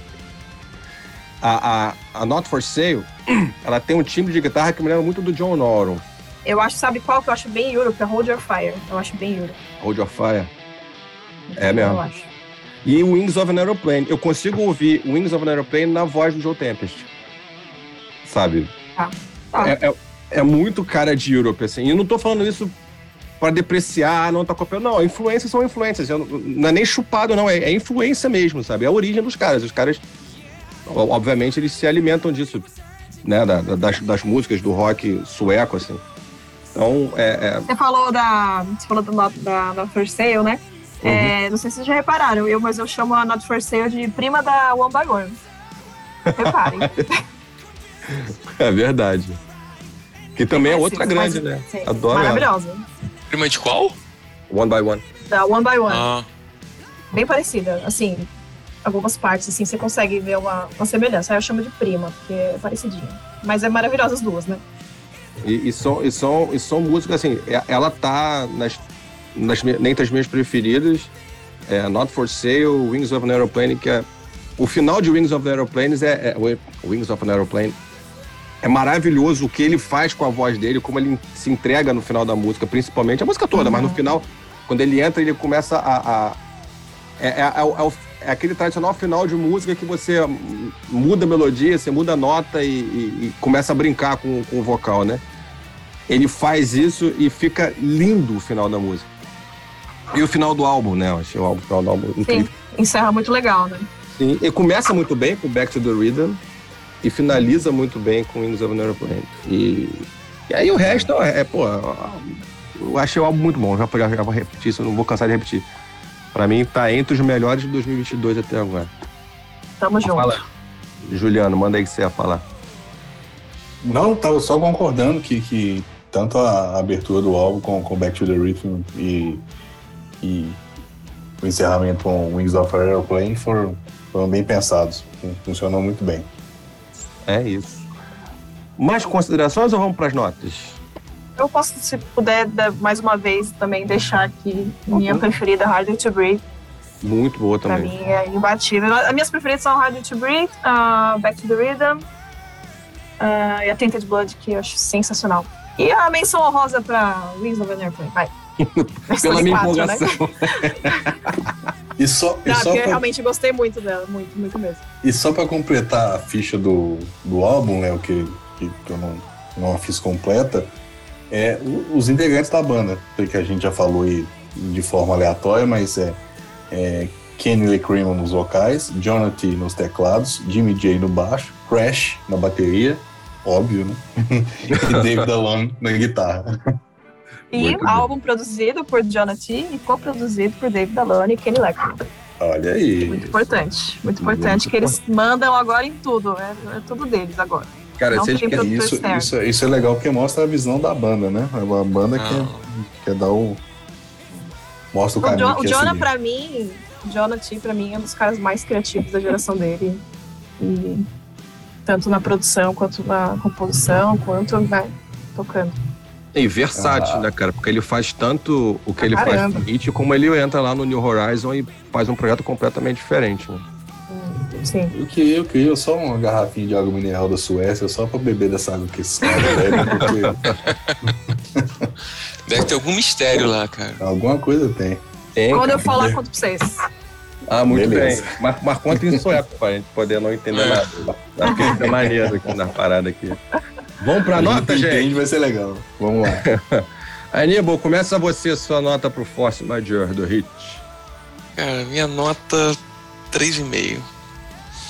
A, a, a Not For Sale, [CLEARS THROAT] ela tem um timbre de guitarra que me lembra muito do John Norum. Eu acho, sabe qual que eu acho bem Europe? É Hold Your Fire. Eu acho bem Europe. Hold Your Fire? É mesmo. Eu acho. E Wings of an Aeroplane. Eu consigo ouvir Wings of an Aeroplane na voz do Joe Tempest. Sabe? Tá. tá. É, é, é, muito cara de Europe, assim. E eu não tô falando isso para depreciar, não tá copiando. Não, influências são influências. Não é nem chupado, não. É, é influência mesmo, sabe? É a origem dos caras. Os caras, obviamente, eles se alimentam disso, né? Da, das, das músicas do rock sueco, assim. Então, é, é... Você falou da. Você falou da, da, da First Sale, né? Uhum. É, não sei se vocês já repararam, eu, mas eu chamo a Not For Sale de prima da One by One. Reparem. [LAUGHS] é verdade. Que também é, outra grande, né? Sim. Adoro Maravilhosa. Ela. Prima de qual? One by One. Da One by One. Ah. Bem parecida. Assim, algumas partes, assim, você consegue ver uma, uma semelhança. Aí eu chamo de prima, porque é parecidinha. Mas é maravilhosa as duas, né? E, e, são, e, são, e são músicas, assim, é, ela tá nas, nas, entre as minhas preferidas. É, Not For Sale, Wings of an Aeroplane, que é... O final de Wings of an Aeroplane é, é... Wings of an Aeroplane é maravilhoso o que ele faz com a voz dele, como ele se entrega no final da música, principalmente a música toda, uhum. mas no uhum. final, quando ele entra, ele começa a. a é, é, é, é, aquele tradicional final de música que você muda a melodia, você muda a nota e, e, e começa a brincar com, com o vocal, né? Ele faz isso e fica lindo o final da música. E o final do álbum, né? Eu achei o álbum, o final do álbum incrível. Sim, encerra muito legal, né? Sim, e começa muito bem com Back to the Rhythm e finaliza muito bem com Wings of an Aeroplane. E, e aí o resto é, é, pô, eu achei o álbum muito bom, já, já, já vou repetir isso, eu não vou cansar de repetir. Pra mim, tá entre os melhores de 2022 até agora. Tamo junto. Fala. Juliano, manda aí que você ia falar. Não, tava só concordando que, que tanto a abertura do álbum com, com Back to the Rhythm e, e o encerramento com Wings of Aeroplane foram, foram bem pensados. Funcionou muito bem. É isso. Mais considerações ou vamos para as notas? Eu posso, se puder, mais uma vez também deixar aqui minha preferida, Harder to Breathe. Muito boa também. Pra mim é imbatível. As minhas preferidas são Harder to Breathe, uh, Back to the Rhythm uh, e a Tainted Blood, que eu acho sensacional. E a menção honrosa pra Wings of an Airplane, vai. [LAUGHS] Pela minha quatro, né? empolgação. Né? [LAUGHS] e só, e só pra... realmente gostei muito dela, muito, muito mesmo. E só pra completar a ficha do, do álbum, né, o que, que eu não, não a fiz completa, é os integrantes da banda, que a gente já falou aí de forma aleatória, mas é, é Kenny LeCream nos vocais, Jonathan nos teclados, Jimmy J no baixo, Crash na bateria, óbvio, né? [LAUGHS] e David Alone na guitarra. [LAUGHS] E Muito álbum bom. produzido por Jonathan e co-produzido por David Alone e Kenny Lecter. Olha aí. Muito importante. Muito importante Muito que eles mandam agora em tudo. É, é tudo deles agora. Cara, Não seja que isso, isso, isso, é legal porque mostra a visão da banda, né? É uma banda que quer, quer dar o. Mostra o, o caminho. Jo, o Jonah, pra mim, Jonathan, pra mim, é um dos caras mais criativos da geração dele. E tanto na produção, quanto na composição, quanto né, tocando. E versátil, ah. né, cara? Porque ele faz tanto o que ah, ele caramba. faz no Hit, como ele entra lá no New Horizon e faz um projeto completamente diferente, né? Sim. Eu queria, eu queria só uma garrafinha de água mineral da Suécia, só pra beber dessa água que esses caras bebem, porque... [LAUGHS] Deve ter algum mistério lá, cara. Alguma coisa tem. tem Quando cara, eu falar, conto pra vocês. Ah, muito Beleza. bem. Mas, mas conta em sueco, pra gente poder não entender nada. [LAUGHS] Dá pra ficar maneiro aqui na parada aqui. Vamos pra a nota, gente? Entende, vai ser legal. Vamos lá. [LAUGHS] Aníbal, começa você sua nota pro Force Major do Hit. Cara, minha nota 3,5.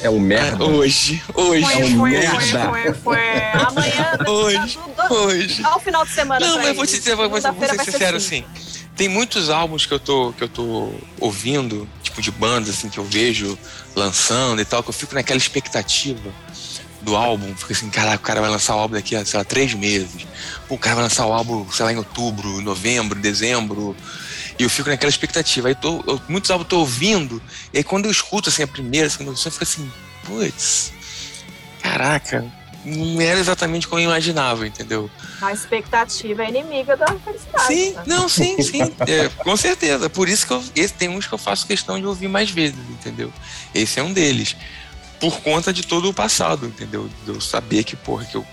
É um merda. Ah, hoje, hoje. Foi, um foi, merda. foi, foi, foi. Amanhã, [LAUGHS] Hoje, tá tudo- hoje. ao final de semana. Não, mas vou te dizer, vou, vou Segunda-feira ser vai ser sincero assim. assim. Tem muitos álbuns que eu tô que eu tô ouvindo, tipo de bandas assim que eu vejo lançando e tal, que eu fico naquela expectativa do álbum, fico assim, caraca, o cara vai lançar o álbum daqui a, sei lá, três meses. Pô, o cara vai lançar o álbum, sei lá, em outubro, novembro, dezembro. E eu fico naquela expectativa. Aí tô, eu- muitos álbuns eu tô ouvindo, e aí quando eu escuto assim a primeira, a segunda eu fico assim, putz, caraca, não era exatamente como eu imaginava, entendeu? A expectativa é inimiga da felicidade. Sim, né? não, sim, sim. É, com certeza. Por isso que eu, esse, tem uns que eu faço questão de ouvir mais vezes, entendeu? Esse é um deles. Por conta de todo o passado, entendeu? De eu saber que, porra, que eu,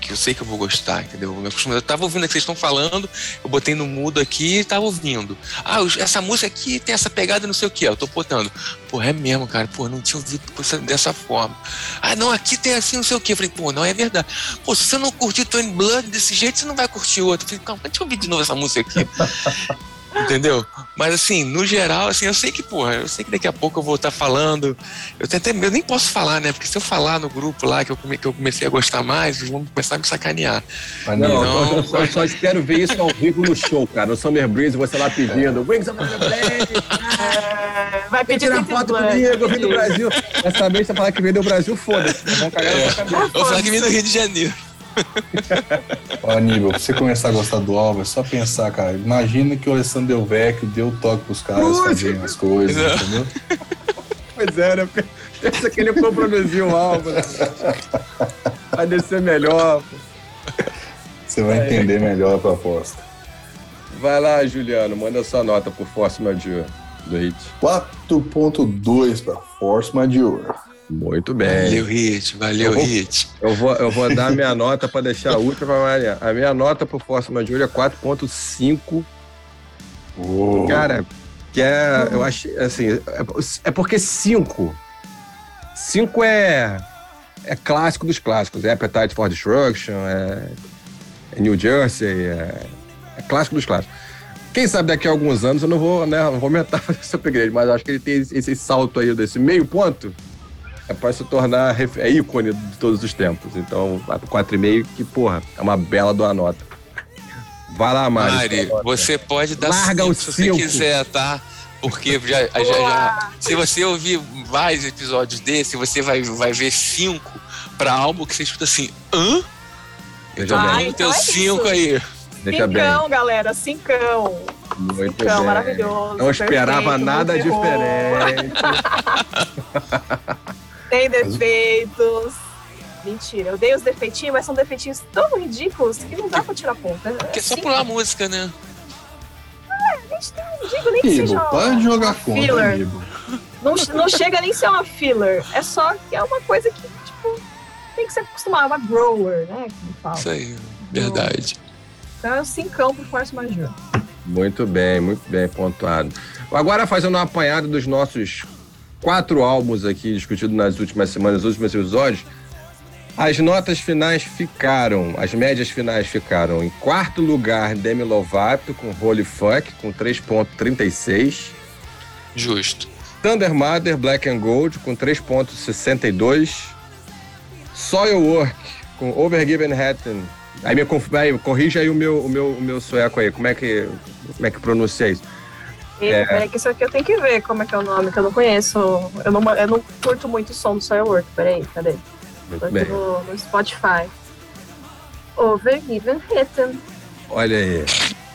que eu sei que eu vou gostar, entendeu? Eu, acostumei- eu tava ouvindo o que vocês estão falando, eu botei no mudo aqui e tava ouvindo. Ah, essa música aqui tem essa pegada não sei o que, eu tô botando. Porra, é mesmo, cara. Pô, não tinha ouvido dessa forma. Ah, não, aqui tem assim não sei o que. Eu falei, pô, não é verdade. Pô, se você não curtir Tony Blood desse jeito, você não vai curtir outro. Eu falei, calma, deixa eu ouvir de novo essa música aqui. [LAUGHS] Entendeu? Mas assim, no geral, assim, eu sei que, porra, eu sei que daqui a pouco eu vou estar falando. Eu tenho até eu nem posso falar, né? Porque se eu falar no grupo lá que eu, come- que eu comecei a gostar mais, eles vão começar a me sacanear. Não, Não. eu, eu só, eu só espero ver isso ao vivo no show, cara. No Summer Breeze, você lá pedindo Wings of the Blade, É, vai vem pedir tirar foto comigo, eu vim do Brasil. Dessa vez você falar que veio do Brasil, foda-se. Vão cagar na sua cabeça. Eu vou falar que vim do Rio de Janeiro. [LAUGHS] Ó, Aníbal, pra você começar a gostar do álbum, é só pensar, cara. Imagina que o Alessandro Del Vecchio deu toque pros caras fazerem as coisas, Não. entendeu? [LAUGHS] Pois é, né? Pensa que ele produzir o álbum. né? Vai descer melhor. pô. Você vai entender melhor a proposta. Vai lá, Juliano, manda sua nota pro Force Major do Hit. 4.2 pra Force Major. Muito bem. Valeu, Hit. Valeu, Eu vou- Hit. Eu vou, eu vou dar a minha nota para deixar a última Maria. A minha nota pro Force Major é 4.5. Oh. Cara, que é. Eu acho. Assim, é, é porque 5. 5 é. É clássico dos clássicos. É Appetite for Destruction, é, é New Jersey, é, é clássico dos clássicos. Quem sabe daqui a alguns anos eu não vou, né, não vou aumentar [LAUGHS] esse upgrade, mas acho que ele tem esse, esse salto aí desse meio ponto. É para se tornar é ícone de todos os tempos. Então, 4,5 que, porra, é uma bela do nota. Vai lá, Mari. Mari, você pode dar Larga cinco se você quiser, tá? Porque já, já, já- se você ouvir vários episódios desse, você vai, vai ver cinco pra álbum que você escuta assim, hã? Veja Ah, bem, então os é cinco isso. aí. deixa bem. Cincão, galera, cincão. Muito Cincão, bem. maravilhoso. Não esperava perfeito, nada diferente. [LAUGHS] [LAUGHS] Tem defeitos. Mentira, eu dei os defeitinhos, mas são defeitinhos tão ridículos que não dá pra tirar ponta. Que é só pular a música, né? Não digo nem que seja para de jogar uma contra. Não, não chega nem a ser uma filler. É só que é uma coisa que, tipo, tem que ser acostumado, uma grower, né? Como fala. Isso aí, verdade. Então é o cincão pro Force Major. Muito bem, muito bem pontuado. Agora fazendo um apanhado dos nossos quatro álbuns aqui discutidos nas últimas semanas, nos últimos episódios, as notas finais ficaram, as médias finais ficaram em quarto lugar Demi Lovato com Holy Fuck com 3.36, Justo. Thunder Mother Black and Gold com 3.62, Soilwork com Overgiven Hatton. Aí me aí, corrija aí o meu, o, meu, o meu sueco aí, como é que, como é que pronuncia isso? É. Peraí, que isso aqui eu tenho que ver como é que é o nome, que eu não conheço. Eu não, eu não curto muito o som do Soilwork. Peraí, cadê? Muito bem. no, no Spotify. Overgiven Hitten. Olha aí.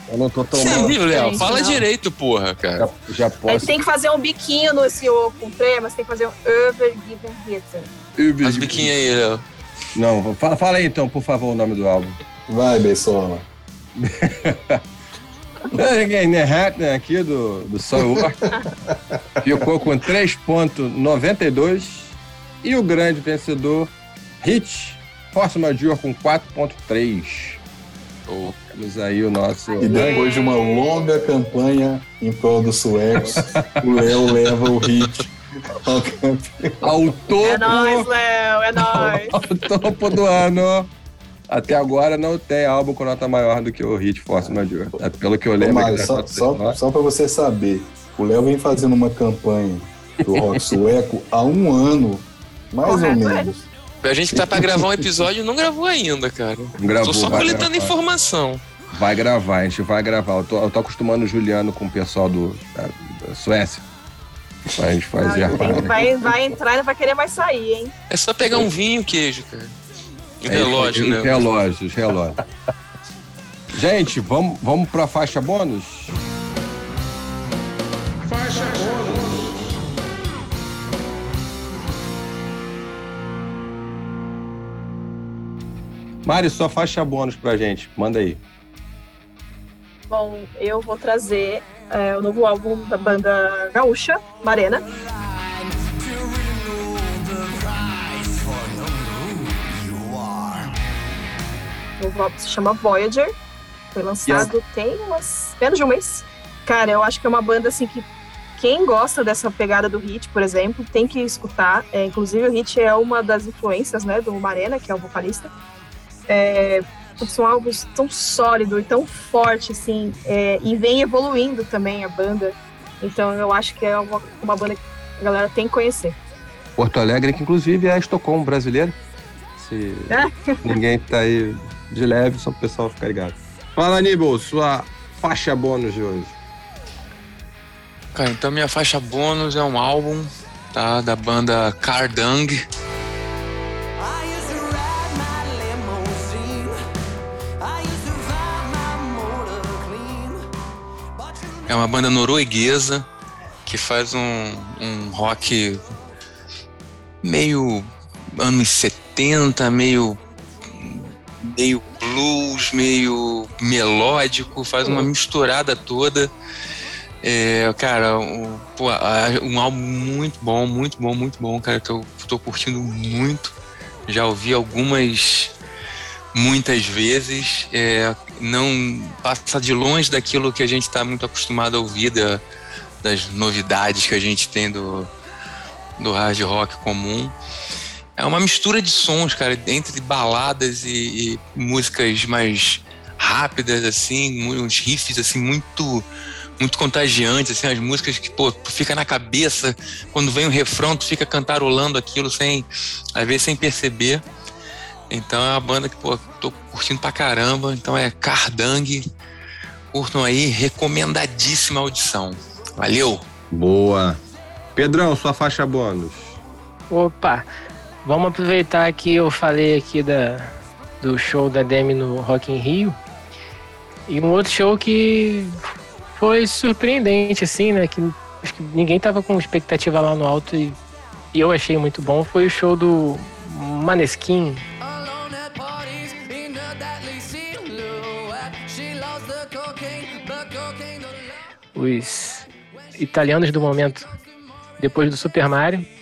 Eu não tô tão Você mal. viu, Léo? Fala não. direito, porra, cara. Já, já Aí posso. tem que fazer um biquinho no esse O com trema, você tem que fazer um Overgiven Hitten. Faz o biquinho aí, Léo. Não, fala, fala aí então, por favor, o nome do álbum. Vai, Beisola. [LAUGHS] Manhattan aqui do, do Soilwork [LAUGHS] ficou com 3.92 e o grande vencedor Hit Force Major com 4.3. Oh, Temos aí o nosso E depois de uma longa campanha em prol dos suecos, o Léo leva o hit ao campeão. ao É nóis, topo, Léo, é nóis. ao topo do ano. Até agora não tem álbum com nota maior do que o Hit Force Major. É pelo que eu lembro. Mas, só, só, só pra você saber, o Léo vem fazendo uma campanha do rock sueco há um ano, mais ou menos. A gente tá pra gravar um episódio não gravou ainda, cara. Gravou, Tô só coletando gravar. informação. Vai gravar, a gente vai gravar. Eu tô, eu tô acostumando o Juliano com o pessoal do, da, da Suécia. Pra gente fazer não, a vai, vai entrar e não vai querer mais sair, hein? É só pegar um vinho e queijo, cara. É, relógio, né? Relógios, relógios. [LAUGHS] gente, vamos, vamos pra faixa bônus? Faixa bônus. Mari, sua faixa bônus pra gente. Manda aí. Bom, eu vou trazer é, o novo álbum da banda gaúcha, Marena. Se chama Voyager. Foi lançado tem umas, menos de um mês. Cara, eu acho que é uma banda assim que quem gosta dessa pegada do Hit, por exemplo, tem que escutar. É, inclusive o Hit é uma das influências né, do Marena, que é o vocalista. É, são álbuns tão sólido e tão forte, assim, é, e vem evoluindo também a banda. Então eu acho que é uma, uma banda que a galera tem que conhecer. Porto Alegre, que inclusive é Estocolmo brasileiro. Se é. ninguém tá aí de leve, só pro pessoal ficar ligado. Fala, Aníbal, sua faixa bônus de hoje. Cara, então minha faixa bônus é um álbum, tá? Da banda Cardang. É uma banda norueguesa que faz um, um rock meio anos 70, meio meio blues, meio melódico, faz uma misturada toda. É, cara, um, pô, um álbum muito bom, muito bom, muito bom, cara, que eu tô curtindo muito. Já ouvi algumas, muitas vezes. É, não passa de longe daquilo que a gente está muito acostumado a ouvir, da, das novidades que a gente tem do, do hard rock comum. É uma mistura de sons, cara, entre baladas e, e músicas mais rápidas, assim, uns riffs, assim, muito muito contagiantes, assim, as músicas que, pô, tu fica na cabeça, quando vem o refrão, tu fica cantarolando aquilo sem, às vezes sem perceber. Então é uma banda que, pô, tô curtindo pra caramba. Então é Cardang. Curtam aí, recomendadíssima audição. Valeu! Boa! Pedrão, sua faixa bônus. Opa! Vamos aproveitar que eu falei aqui da, do show da Demi no Rock in Rio. E um outro show que foi surpreendente, assim, né? Que acho que ninguém tava com expectativa lá no alto e, e eu achei muito bom. Foi o show do Maneskin, os italianos do momento, depois do Super Mario.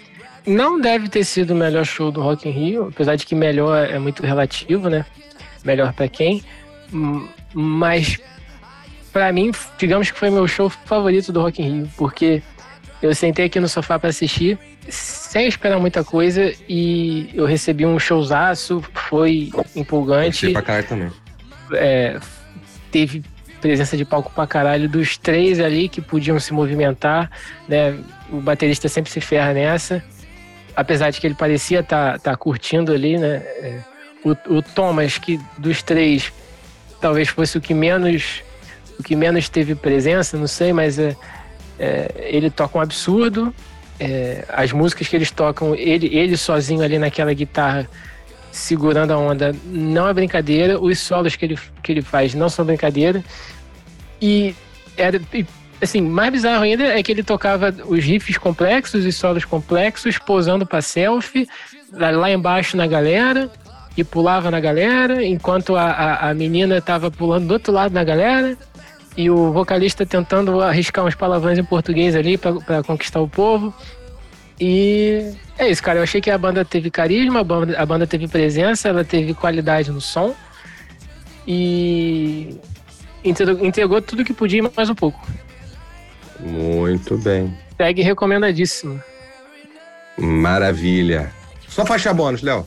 Não deve ter sido o melhor show do Rock in Rio, apesar de que melhor é muito relativo, né? Melhor para quem. Mas para mim, digamos que foi meu show favorito do Rock in Rio, porque eu sentei aqui no sofá para assistir sem esperar muita coisa e eu recebi um showzaço, foi empolgante. Pra caralho também. É, teve presença de palco pra caralho dos três ali que podiam se movimentar, né? O baterista sempre se ferra nessa. Apesar de que ele parecia estar tá, tá curtindo ali, né? É, o, o Thomas, que dos três talvez fosse o que menos o que menos teve presença, não sei, mas é, é ele toca um absurdo. É, as músicas que eles tocam, ele, ele sozinho ali naquela guitarra segurando a onda, não é brincadeira. Os solos que ele, que ele faz não são brincadeira. E era assim, mais bizarro ainda é que ele tocava os riffs complexos e solos complexos, posando para selfie, lá embaixo na galera, e pulava na galera, enquanto a, a, a menina estava pulando do outro lado na galera, e o vocalista tentando arriscar uns palavrões em português ali para conquistar o povo. E é isso, cara. Eu achei que a banda teve carisma, a banda, a banda teve presença, ela teve qualidade no som. E entregou tudo que podia mais um pouco. Muito bem. Segue recomendadíssimo. Maravilha. Só faixa bônus, Léo.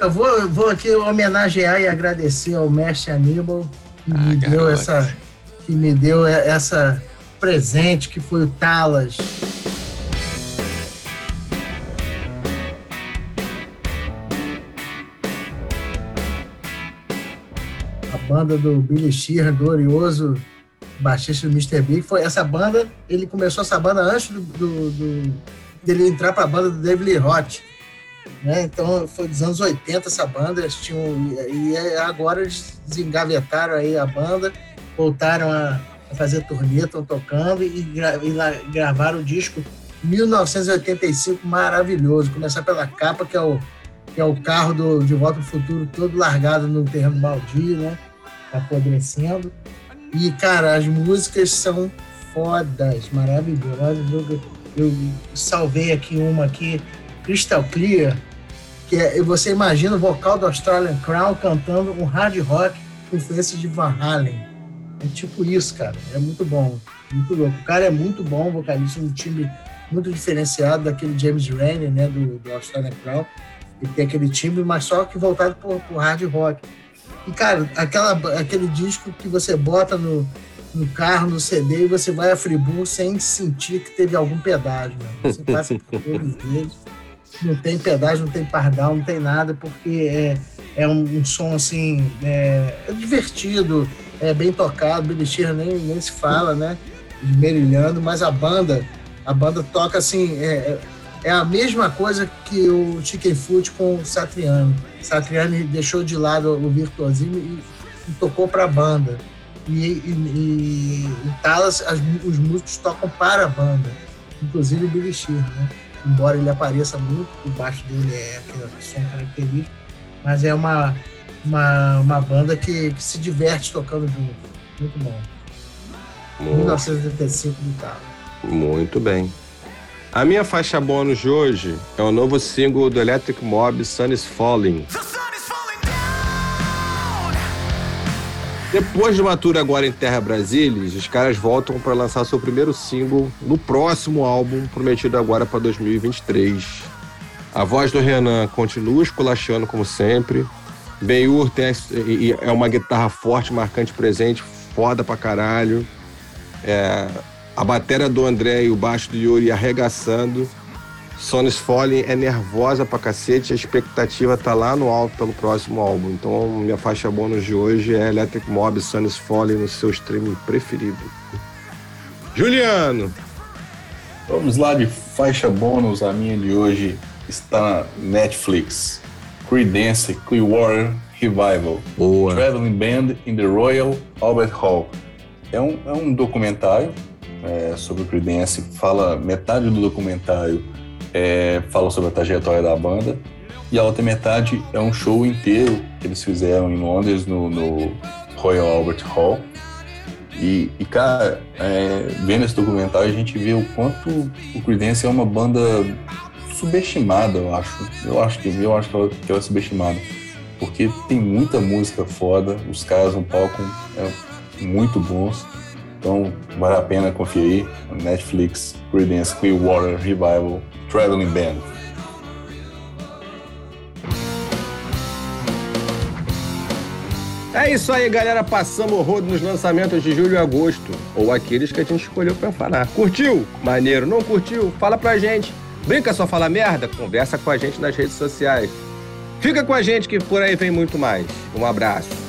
eu vou, eu vou aqui homenagear e agradecer ao mestre Aníbal que Ah, me deu essa que me deu essa presente que foi o Talas. A banda do Billy Sheehan, glorioso baixista do Mr. Big, foi essa banda, ele começou essa banda antes do, do- do- dele entrar para a banda do David Lee Roth né? Então foi dos anos 80 essa banda, eles tinham e e agora eles desengavetaram aí a banda, voltaram a, a fazer turnê, estão tocando e, gra- e lá- gravaram o disco 1985 maravilhoso, começar pela capa que é o que é o carro do De Volta ao Futuro todo largado no terreno baldio, né? Apodrecendo. E, cara, as músicas são fodas, maravilhosas. Eu, eu salvei aqui uma aqui, Crystal Clear, que é, você imagina o vocal do Australian Crown cantando um hard rock com influência de Van Halen. É tipo isso, cara. É muito bom. Muito louco. O cara é muito bom, vocalista, um time muito diferenciado daquele James Rainey, né, do, do Australian Crown. Ele tem aquele timbre, mas só que voltado pro, pro hard rock. E, cara, aquela, aquele disco que você bota no, no carro, no CD, e você vai a Friburgo sem sentir que teve algum pedágio. Né? Você passa por todos eles. Não tem pedágio, não tem pardal, não tem nada, porque é, é um, um som assim, é, é divertido, é bem tocado, Billy Sheehan nem, nem se fala, né? Esmerilhando, mas a banda, a banda toca assim, é, é a mesma coisa que o Chicken Foot com o Satriani. Satriani deixou de lado o virtuosismo e, e tocou para a banda. E, e, e, e Talas, as- os músicos tocam para a banda, inclusive o Billy Sheehan, né? Embora ele apareça muito, o baixo dele é aquele som característico, mas é uma, uma, uma banda que, que se diverte tocando junto. Muito bom. 1985 do Talas. Muito bem. A minha faixa bônus de hoje é o novo single do Electric Mob, Sun is Falling. Depois de uma tour agora em Terra Brasilis, os caras voltam para lançar seu primeiro single no próximo álbum, prometido agora para 2023. A voz do Renan continua esculachando como sempre. E- e é uma guitarra forte, marcante, presente, foda pra caralho. É, a bateria do André e o baixo do Yuri arregaçando. Sonis Falling é nervosa pra cacete, a expectativa tá lá no alto pelo próximo álbum. Então, minha faixa bônus de hoje é Electric Mob Sonis Falling no seu streaming preferido. Juliano! Vamos lá de faixa bônus. A minha de hoje está na Netflix. Creedence Clearwater Revival. Boa. Traveling Band in the Royal Albert Hall. É um, é um documentário é, sobre o Creedence. Fala metade do documentário é, fala sobre a trajetória da banda e a outra metade é um show inteiro que eles fizeram em Londres no, no Royal Albert Hall. E, e, cara, é, vendo esse documentário a gente vê o quanto o Creedence é uma banda subestimada, eu acho. Eu acho que eu acho que ela, que ela é subestimada porque tem muita música foda, os caras no palco é muito bons. Então vale a pena conferir. Netflix, Creedence Clearwater Revival, Traveling Band. É isso aí, galera. Passamos o rodo nos lançamentos de julho e agosto. Ou aqueles que a gente escolheu pra falar. Curtiu? Maneiro. Não curtiu? Fala pra gente. Brinca só falar merda? Conversa com a gente nas redes sociais. Fica com a gente que por aí vem muito mais. Um abraço.